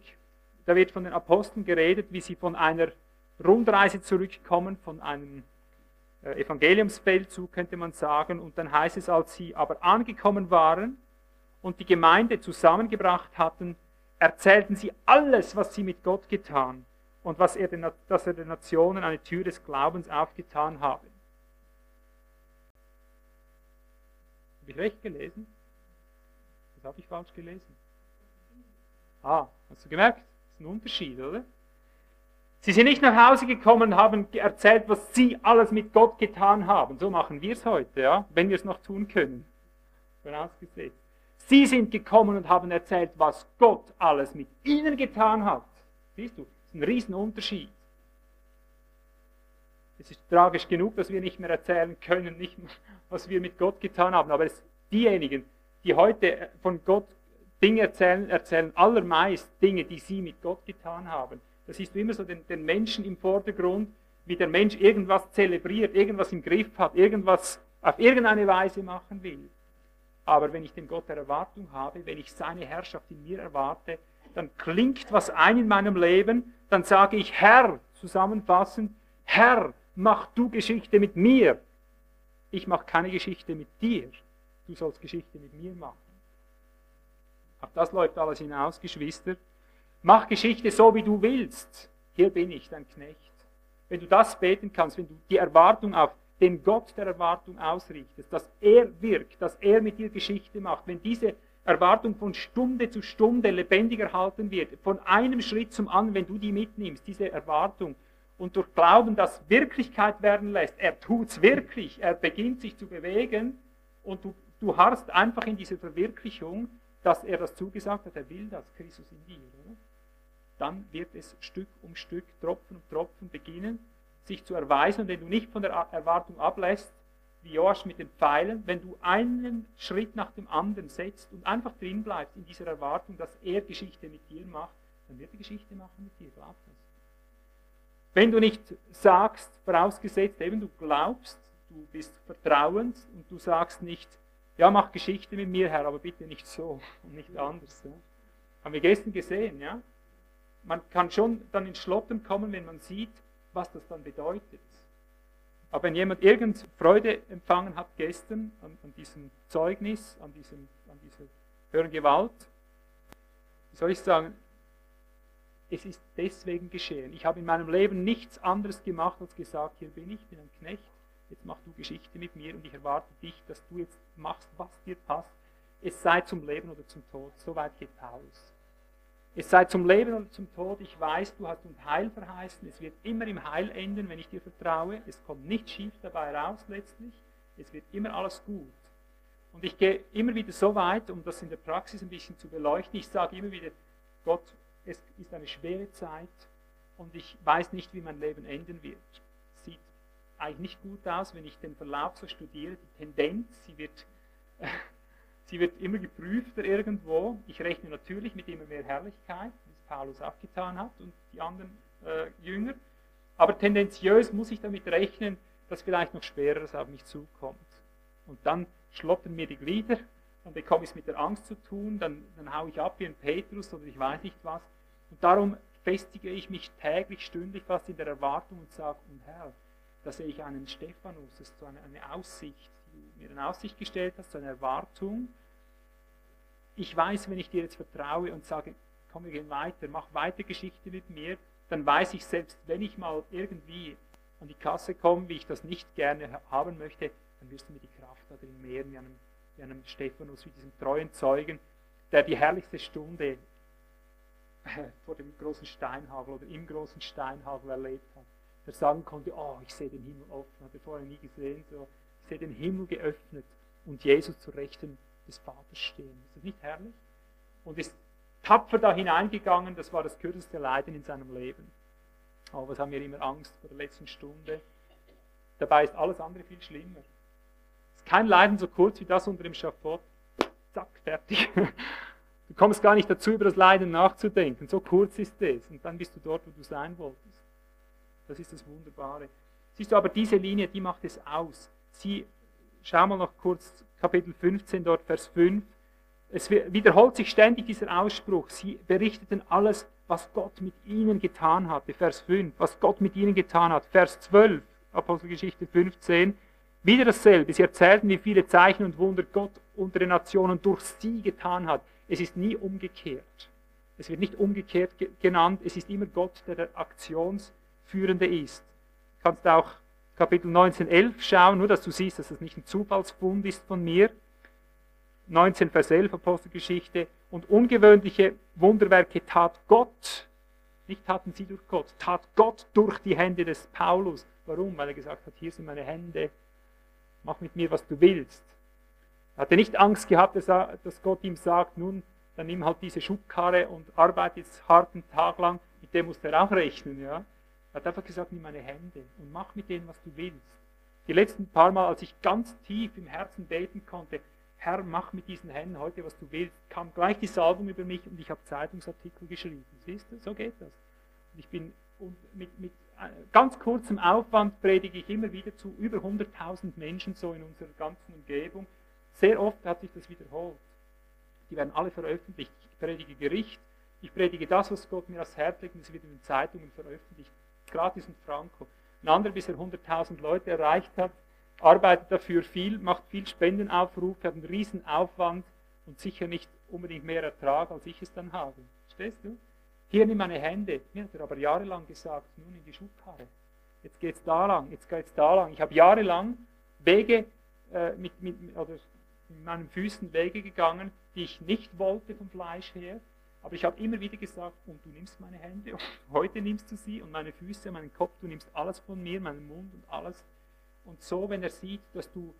Da wird von den Aposteln geredet, wie sie von einer Rundreise zurückkommen, von einem äh, Evangeliumsfeldzug, könnte man sagen. Und dann heißt es, als sie aber angekommen waren, und die Gemeinde zusammengebracht hatten, erzählten sie alles, was sie mit Gott getan und was er den, dass er den Nationen eine Tür des Glaubens aufgetan habe. Habe ich recht gelesen? Was habe ich falsch gelesen? Ah, hast du gemerkt? Das ist ein Unterschied, oder? Sie sind nicht nach Hause gekommen und haben erzählt, was sie alles mit Gott getan haben. So machen wir es heute, ja, wenn wir es noch tun können. Vorausgesetzt. Sie sind gekommen und haben erzählt, was Gott alles mit ihnen getan hat. Siehst du, das ist ein Riesenunterschied. Es ist tragisch genug, dass wir nicht mehr erzählen können, nicht mehr, was wir mit Gott getan haben. Aber es, diejenigen, die heute von Gott Dinge erzählen, erzählen allermeist Dinge, die sie mit Gott getan haben. Das du immer so den, den Menschen im Vordergrund, wie der Mensch irgendwas zelebriert, irgendwas im Griff hat, irgendwas auf irgendeine Weise machen will. Aber wenn ich den Gott der Erwartung habe, wenn ich seine Herrschaft in mir erwarte, dann klingt was ein in meinem Leben, dann sage ich, Herr, zusammenfassend, Herr, mach du Geschichte mit mir. Ich mache keine Geschichte mit dir. Du sollst Geschichte mit mir machen. Auf das läuft alles hinaus, Geschwister. Mach Geschichte so, wie du willst. Hier bin ich, dein Knecht. Wenn du das beten kannst, wenn du die Erwartung auf den Gott der Erwartung ausrichtest, dass er wirkt, dass er mit dir Geschichte macht, wenn diese Erwartung von Stunde zu Stunde lebendig erhalten wird, von einem Schritt zum anderen, wenn du die mitnimmst, diese Erwartung, und durch Glauben das Wirklichkeit werden lässt, er tut es wirklich, er beginnt sich zu bewegen und du, du harrst einfach in dieser Verwirklichung, dass er das zugesagt hat, er will das, Christus in dir. Oder? Dann wird es Stück um Stück, Tropfen um Tropfen beginnen sich zu erweisen und wenn du nicht von der Erwartung ablässt, wie Joas mit den Pfeilen, wenn du einen Schritt nach dem anderen setzt und einfach drin bleibst in dieser Erwartung, dass er Geschichte mit dir macht, dann wird er Geschichte machen mit dir, glaub das. Wenn du nicht sagst, vorausgesetzt eben du glaubst, du bist vertrauend und du sagst nicht, ja, mach Geschichte mit mir, Herr, aber bitte nicht so und nicht anders. Ja. Haben wir gestern gesehen, ja? Man kann schon dann ins Schlottern kommen, wenn man sieht, was das dann bedeutet. Aber wenn jemand irgend Freude empfangen hat gestern an, an diesem Zeugnis, an, diesem, an dieser höheren Gewalt, wie soll ich sagen, es ist deswegen geschehen. Ich habe in meinem Leben nichts anderes gemacht, als gesagt, hier bin ich, bin ein Knecht, jetzt mach du Geschichte mit mir und ich erwarte dich, dass du jetzt machst, was dir passt. Es sei zum Leben oder zum Tod. So weit geht Paulus. Es sei zum Leben oder zum Tod, ich weiß, du hast uns Heil verheißen. Es wird immer im Heil enden, wenn ich dir vertraue. Es kommt nicht schief dabei raus letztlich. Es wird immer alles gut. Und ich gehe immer wieder so weit, um das in der Praxis ein bisschen zu beleuchten. Ich sage immer wieder, Gott, es ist eine schwere Zeit und ich weiß nicht, wie mein Leben enden wird. Sieht eigentlich nicht gut aus, wenn ich den Verlauf so studiere. Die Tendenz, sie wird Sie wird immer geprüfter irgendwo. Ich rechne natürlich mit immer mehr Herrlichkeit, wie es Paulus auch getan hat und die anderen äh, Jünger. Aber tendenziös muss ich damit rechnen, dass vielleicht noch Schwereres auf mich zukommt. Und dann schlottern mir die Glieder, dann bekomme ich es mit der Angst zu tun, dann, dann haue ich ab wie ein Petrus oder ich weiß nicht was. Und darum festige ich mich täglich, stündlich fast in der Erwartung und sage, und Herr, da sehe ich einen Stephanus, das ist so eine, eine Aussicht, mir in Aussicht gestellt hast, eine Erwartung ich weiß, wenn ich dir jetzt vertraue und sage, komm, wir gehen weiter, mach weiter Geschichte mit mir, dann weiß ich selbst, wenn ich mal irgendwie an die Kasse komme, wie ich das nicht gerne haben möchte, dann wirst du mir die Kraft da drin mehren, wie einem, wie einem Stephanus, wie diesem treuen Zeugen, der die herrlichste Stunde <laughs> vor dem großen Steinhagel oder im großen Steinhagel erlebt hat. Der sagen konnte, oh, ich sehe den Himmel offen, hat er vorher nie gesehen, so, sehe den Himmel geöffnet und Jesus zu Rechten des Vaters stehen. Ist das nicht herrlich? Und ist tapfer da hineingegangen, das war das kürzeste Leiden in seinem Leben. Aber was haben wir immer Angst vor der letzten Stunde? Dabei ist alles andere viel schlimmer. Es ist kein Leiden so kurz wie das unter dem Schafott. Zack, fertig. <laughs> Du kommst gar nicht dazu, über das Leiden nachzudenken. So kurz ist es. Und dann bist du dort, wo du sein wolltest. Das ist das Wunderbare. Siehst du, aber diese Linie, die macht es aus. Sie, schau mal noch kurz Kapitel 15, dort Vers 5. Es wiederholt sich ständig dieser Ausspruch. Sie berichteten alles, was Gott mit ihnen getan hatte. Vers 5, was Gott mit ihnen getan hat. Vers 12, Apostelgeschichte 15. Wieder dasselbe. Sie erzählten, wie viele Zeichen und Wunder Gott unter den Nationen durch sie getan hat. Es ist nie umgekehrt. Es wird nicht umgekehrt genannt. Es ist immer Gott, der der Aktionsführende ist. Du kannst auch Kapitel 19, 11 schauen, nur dass du siehst, dass das nicht ein Zufallsfund ist von mir. 19, Vers 11, Apostelgeschichte. Und ungewöhnliche Wunderwerke tat Gott. Nicht taten sie durch Gott, tat Gott durch die Hände des Paulus. Warum? Weil er gesagt hat, hier sind meine Hände, mach mit mir, was du willst. Er hatte nicht Angst gehabt, dass Gott ihm sagt, nun, dann nimm halt diese Schubkarre und arbeite jetzt harten Tag lang, mit dem musst du auch rechnen. Ja? Er hat einfach gesagt, nimm meine Hände und mach mit denen, was du willst. Die letzten paar Mal, als ich ganz tief im Herzen beten konnte, Herr, mach mit diesen Händen heute, was du willst, kam gleich die Salbung über mich und ich habe Zeitungsartikel geschrieben. Siehst du, so geht das. Und ich bin und mit, mit äh, ganz kurzem Aufwand predige ich immer wieder zu über 100.000 Menschen so in unserer ganzen Umgebung. Sehr oft hat sich das wiederholt. Die werden alle veröffentlicht. Ich predige Gericht, ich predige das, was Gott mir aufs Herz legt, und es wird in den Zeitungen veröffentlicht. Gratis und franco. Ein anderer, bis er 100.000 Leute erreicht hat, arbeitet dafür viel, macht viel Spendenaufruf, hat einen riesen Aufwand und sicher nicht unbedingt mehr Ertrag, als ich es dann habe. Verstehst du? Hier nimm meine Hände. Mir hat er aber jahrelang gesagt, nun in die Schubkarre. Jetzt geht es da lang, jetzt geht es da lang. Ich habe jahrelang Wege äh, mit, mit, oder mit meinen Füßen Wege gegangen, die ich nicht wollte vom Fleisch her. Aber ich habe immer wieder gesagt, und du nimmst meine Hände, und heute nimmst du sie, und meine Füße, meinen Kopf, du nimmst alles von mir, meinen Mund und alles. Und so, wenn er sieht, dass du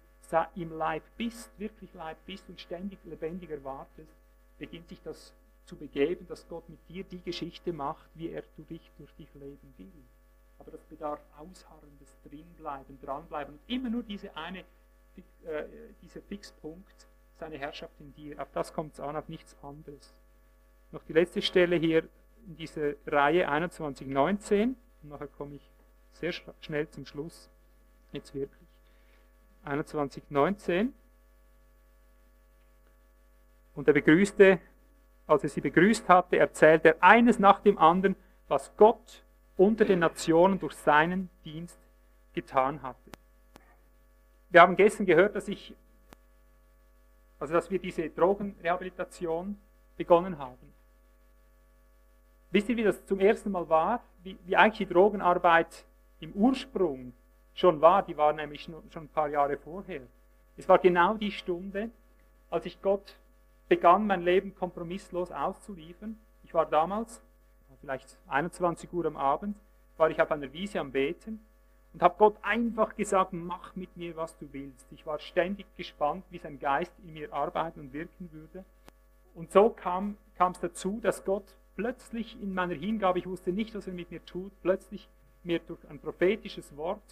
im Leib bist, wirklich Leib bist und ständig lebendig erwartest, beginnt sich das zu begeben, dass Gott mit dir die Geschichte macht, wie er durch dich, durch dich leben will. Aber das bedarf Ausharrendes, drinbleiben, dranbleiben. Und immer nur diese eine, äh, dieser Fixpunkt, seine Herrschaft in dir. Auf das kommt es an, auf nichts anderes. Noch die letzte Stelle hier in dieser Reihe 2119. Und nachher komme ich sehr schnell zum Schluss. Jetzt wirklich. 2119. Und er begrüßte als er sie begrüßt hatte, erzählte er eines nach dem anderen, was Gott unter den Nationen durch seinen Dienst getan hatte. Wir haben gestern gehört, dass ich, also dass wir diese Drogenrehabilitation begonnen haben. Wisst ihr, wie das zum ersten Mal war? Wie, wie eigentlich die Drogenarbeit im Ursprung schon war? Die war nämlich schon ein paar Jahre vorher. Es war genau die Stunde, als ich Gott begann mein Leben kompromisslos auszuliefern. Ich war damals, vielleicht 21 Uhr am Abend, war ich auf einer Wiese am Beten und habe Gott einfach gesagt, mach mit mir, was du willst. Ich war ständig gespannt, wie sein Geist in mir arbeiten und wirken würde. Und so kam es dazu, dass Gott plötzlich in meiner Hingabe, ich wusste nicht, was er mit mir tut, plötzlich mir durch ein prophetisches Wort,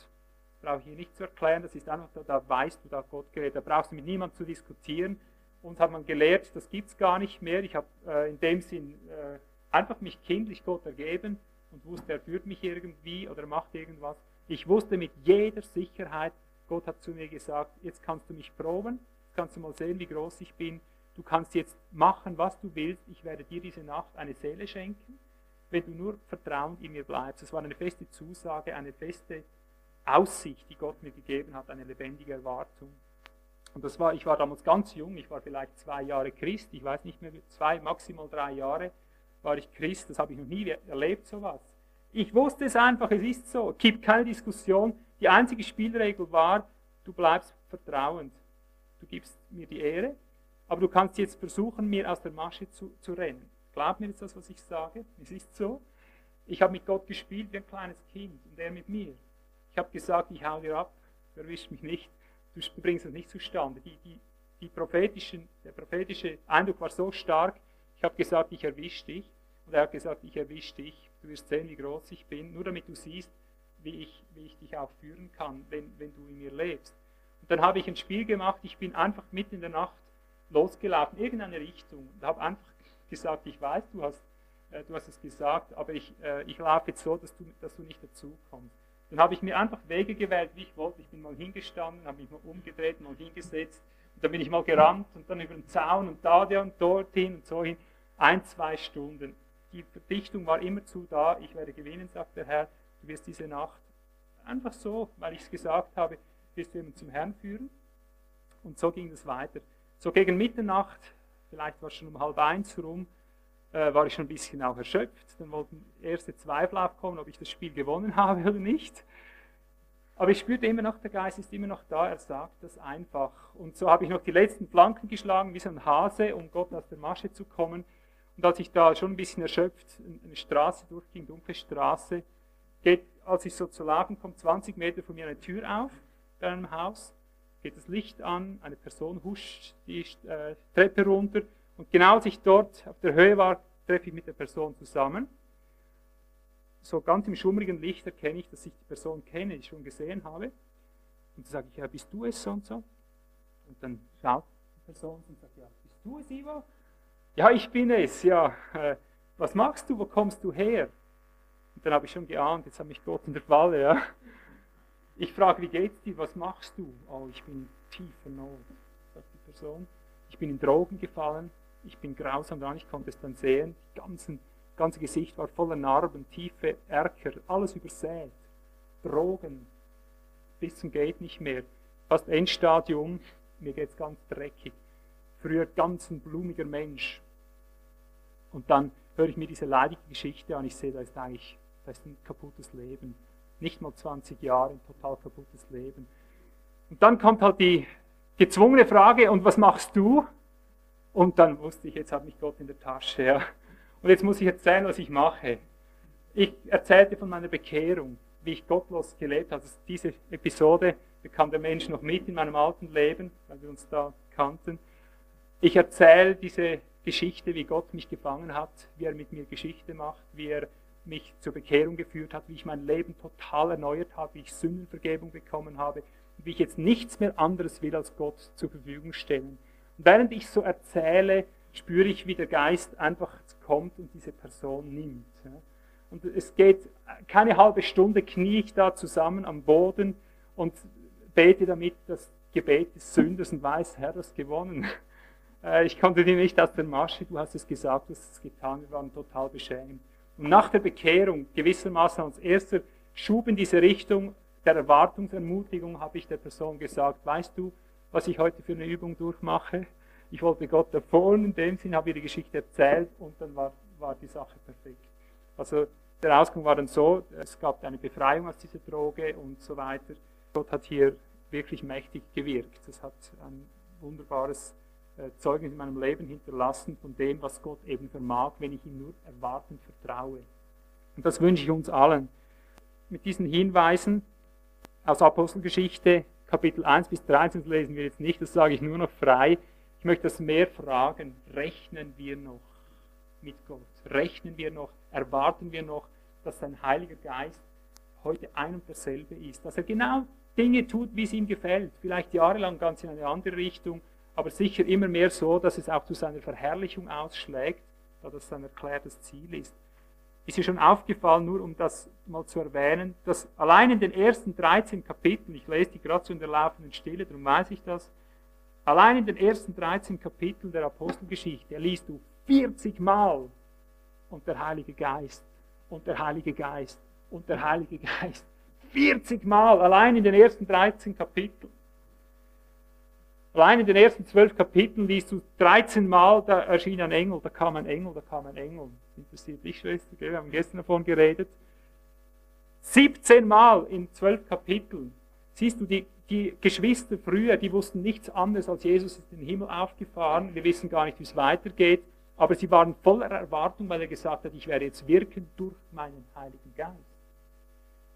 brauche ich hier nicht zu erklären, das ist einfach, da, da weißt du, da Gott gerät, da brauchst du mit niemandem zu diskutieren, uns hat man gelehrt, das gibt es gar nicht mehr. Ich habe äh, in dem Sinn äh, einfach mich kindlich Gott ergeben und wusste, er führt mich irgendwie oder macht irgendwas. Ich wusste mit jeder Sicherheit, Gott hat zu mir gesagt, jetzt kannst du mich proben, jetzt kannst du mal sehen, wie groß ich bin. Du kannst jetzt machen, was du willst. Ich werde dir diese Nacht eine Seele schenken, wenn du nur vertrauend in mir bleibst. Das war eine feste Zusage, eine feste Aussicht, die Gott mir gegeben hat, eine lebendige Erwartung. Und das war, ich war damals ganz jung, ich war vielleicht zwei Jahre Christ, ich weiß nicht mehr, zwei, maximal drei Jahre war ich Christ, das habe ich noch nie erlebt, sowas. Ich wusste es einfach, es ist so, gibt keine Diskussion. Die einzige Spielregel war, du bleibst vertrauend. Du gibst mir die Ehre, aber du kannst jetzt versuchen, mir aus der Masche zu, zu rennen. Glaub mir jetzt das, was ich sage? Es ist so. Ich habe mit Gott gespielt wie ein kleines Kind und er mit mir. Ich habe gesagt, ich hau dir ab, erwischt mich nicht du bringst es nicht zustande. Die, die, die prophetischen, der prophetische Eindruck war so stark, ich habe gesagt, ich erwische dich. Und er hat gesagt, ich erwische dich. Du wirst sehen, wie groß ich bin, nur damit du siehst, wie ich, wie ich dich auch führen kann, wenn, wenn du in mir lebst. Und dann habe ich ein Spiel gemacht, ich bin einfach mitten in der Nacht losgelaufen, irgendeine Richtung, und habe einfach gesagt, ich weiß, du hast, äh, du hast es gesagt, aber ich, äh, ich laufe jetzt so, dass du, dass du nicht dazu kommst. Dann habe ich mir einfach Wege gewählt, wie ich wollte. Ich bin mal hingestanden, habe mich mal umgedreht, mal hingesetzt. Und dann bin ich mal gerannt und dann über den Zaun und da und dorthin und so hin. Ein, zwei Stunden. Die Verdichtung war immer zu da. Ich werde gewinnen, sagt der Herr. Du wirst diese Nacht einfach so, weil ich es gesagt habe, wirst du jemanden zum Herrn führen. Und so ging es weiter. So gegen Mitternacht, vielleicht war es schon um halb eins rum, äh, war ich schon ein bisschen auch erschöpft. Dann wollten erste Zweifel aufkommen, ob ich das Spiel gewonnen <laughs> habe oder nicht. Aber ich spürte immer noch, der Geist ist immer noch da, er sagt das einfach. Und so habe ich noch die letzten Flanken geschlagen, wie so ein Hase, um Gott aus der Masche zu kommen. Und als ich da schon ein bisschen erschöpft eine Straße durchging, dunkle Straße, geht, als ich so zu laufen komme, 20 Meter von mir eine Tür auf, bei einem Haus, geht das Licht an, eine Person huscht die äh, Treppe runter und genau als ich dort auf der Höhe war, treffe ich mit der Person zusammen. So ganz im schummrigen Licht erkenne ich, dass ich die Person kenne, die ich schon gesehen habe. Und dann sage ich, ja, bist du es so und so? Und dann schaut die Person und sagt, ja, bist du es, Ivo? Ja, ich bin es, ja. Äh, was machst du, wo kommst du her? Und dann habe ich schon geahnt, jetzt hat mich Gott in der Falle, ja. Ich frage, wie geht's dir, was machst du? Oh, ich bin in tiefer Not, sagt die Person. Ich bin in Drogen gefallen, ich bin grausam dran, ich konnte es dann sehen. Das ganze, ganze Gesicht war voller Narben, tiefe Erker, alles übersät. Drogen, bis zum Geht nicht mehr. Fast Endstadium, mir geht es ganz dreckig. Früher ganz ein blumiger Mensch. Und dann höre ich mir diese leidige Geschichte an, ich sehe, da ist eigentlich da ist ein kaputtes Leben. Nicht mal 20 Jahre, ein total kaputtes Leben. Und dann kommt halt die gezwungene Frage, und was machst du? Und dann wusste ich, jetzt hat mich Gott in der Tasche. Ja. Und jetzt muss ich erzählen, was ich mache. Ich erzählte von meiner Bekehrung, wie ich gottlos gelebt habe. Also diese Episode bekam der Mensch noch mit in meinem alten Leben, weil wir uns da kannten. Ich erzähle diese Geschichte, wie Gott mich gefangen hat, wie er mit mir Geschichte macht, wie er mich zur Bekehrung geführt hat, wie ich mein Leben total erneuert habe, wie ich Sündenvergebung bekommen habe, wie ich jetzt nichts mehr anderes will, als Gott zur Verfügung stellen. Und während ich so erzähle, spüre ich, wie der Geist einfach kommt und diese Person nimmt. Und es geht keine halbe Stunde, knie ich da zusammen am Boden und bete damit das Gebet des Sünders und weiß, Herr, das gewonnen. <laughs> Äh, ich konnte dir nicht aus der Masche, du hast es gesagt, du hast es getan, wir waren total beschämt. Und nach der Bekehrung, gewissermaßen als erster Schub in diese Richtung der Erwartungsermutigung, habe ich der Person gesagt, weißt du, was ich heute für eine Übung durchmache. Ich wollte Gott davor in dem Sinn, habe ihr die Geschichte erzählt und dann war, war die Sache perfekt. Also der Ausgang war dann so, es gab eine Befreiung aus dieser Droge und so weiter. Gott hat hier wirklich mächtig gewirkt. Das hat ein wunderbares Zeugnis in meinem Leben hinterlassen von dem, was Gott eben vermag, wenn ich ihm nur erwartend vertraue. Und das wünsche ich uns allen. Mit diesen Hinweisen aus Apostelgeschichte Kapitel 1 bis 13 lesen wir jetzt nicht, das sage ich nur noch frei. Ich möchte das mehr fragen. Rechnen wir noch mit Gott? Rechnen wir noch? Erwarten wir noch, dass sein Heiliger Geist heute ein und derselbe ist? Dass er genau Dinge tut, wie es ihm gefällt. Vielleicht jahrelang ganz in eine andere Richtung, aber sicher immer mehr so, dass es auch zu seiner Verherrlichung ausschlägt, da das sein erklärtes Ziel ist ist mir schon aufgefallen, nur um das mal zu erwähnen, dass allein in den ersten 13 Kapiteln, ich lese die gerade so in der laufenden Stille, darum weiß ich das, allein in den ersten 13 Kapiteln der Apostelgeschichte liest du 40 Mal und der Heilige Geist und der Heilige Geist und der Heilige Geist. 40 Mal allein in den ersten 13 Kapiteln. Allein in den ersten zwölf Kapiteln liest du 13 Mal, da erschien ein Engel, da kam ein Engel, da kam ein Engel. Interessiert dich, Schwester, wir haben gestern davon geredet. 17 Mal in zwölf Kapiteln. Siehst du, die, die Geschwister früher, die wussten nichts anderes, als Jesus ist in den Himmel aufgefahren. Wir wissen gar nicht, wie es weitergeht. Aber sie waren voller Erwartung, weil er gesagt hat, ich werde jetzt wirken durch meinen Heiligen Geist.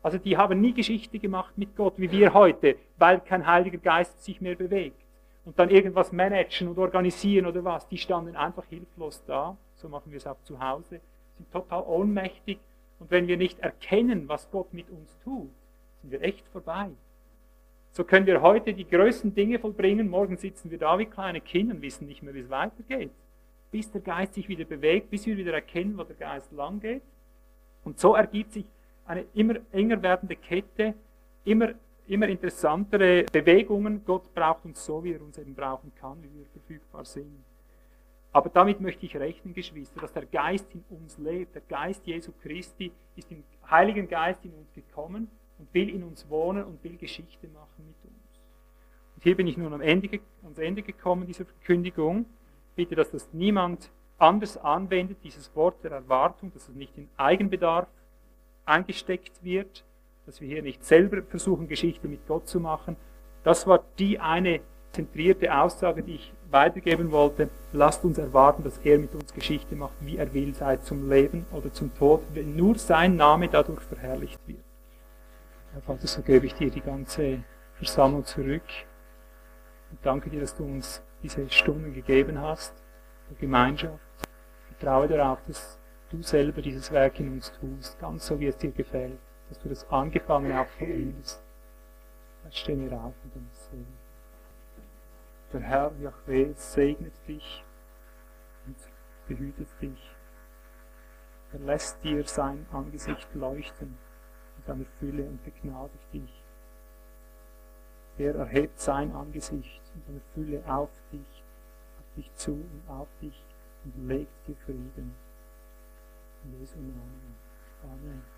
Also die haben nie Geschichte gemacht mit Gott wie wir heute, weil kein Heiliger Geist sich mehr bewegt und dann irgendwas managen und organisieren oder was. Die standen einfach hilflos da. So machen wir es auch zu Hause. Sind total ohnmächtig. Und wenn wir nicht erkennen, was Gott mit uns tut, sind wir echt vorbei. So können wir heute die größten Dinge vollbringen. Morgen sitzen wir da wie kleine Kinder und wissen nicht mehr, wie es weitergeht. bis der Geist sich wieder bewegt, bis wir wieder erkennen, wo der Geist lang geht. Und so ergibt sich eine immer enger werdende Kette, immer, immer interessantere Bewegungen. Gott braucht uns so, wie er uns eben brauchen kann, wie wir verfügbar sind. Aber damit möchte ich rechnen, Geschwister, dass der Geist in uns lebt. Der Geist Jesu Christi ist im Heiligen Geist in uns gekommen und will in uns wohnen und will Geschichte machen mit uns. Und hier bin ich nun am Ende, ans Ende gekommen dieser Verkündigung. Bitte, dass das niemand anders anwendet, dieses Wort der Erwartung, dass es nicht in Eigenbedarf eingesteckt wird, dass wir hier nicht selber versuchen, Geschichte mit Gott zu machen. Das war die eine zentrierte Aussage, die ich weitergeben wollte. Lasst uns erwarten, dass er mit uns Geschichte macht, wie er will, sei zum Leben oder zum Tod, wenn nur sein Name dadurch verherrlicht wird. Herr Vater, so gebe ich dir die ganze Versammlung zurück und danke dir, dass du uns diese Stunden gegeben hast, der Gemeinschaft. Ich vertraue darauf, dass du selber dieses Werk in uns tust, ganz so wie es dir gefällt, dass du das angefangen auch vollendest. Jetzt stehen wir auf und uns sehen. Der Herr Yahweh segnet dich und behütet dich. Er lässt dir sein Angesicht leuchten in seiner Fülle und begnadigt dich. Er erhebt sein Angesicht in seiner Fülle auf dich, auf dich zu und auf dich und legt dir Frieden. In Jesu Namen. Amen.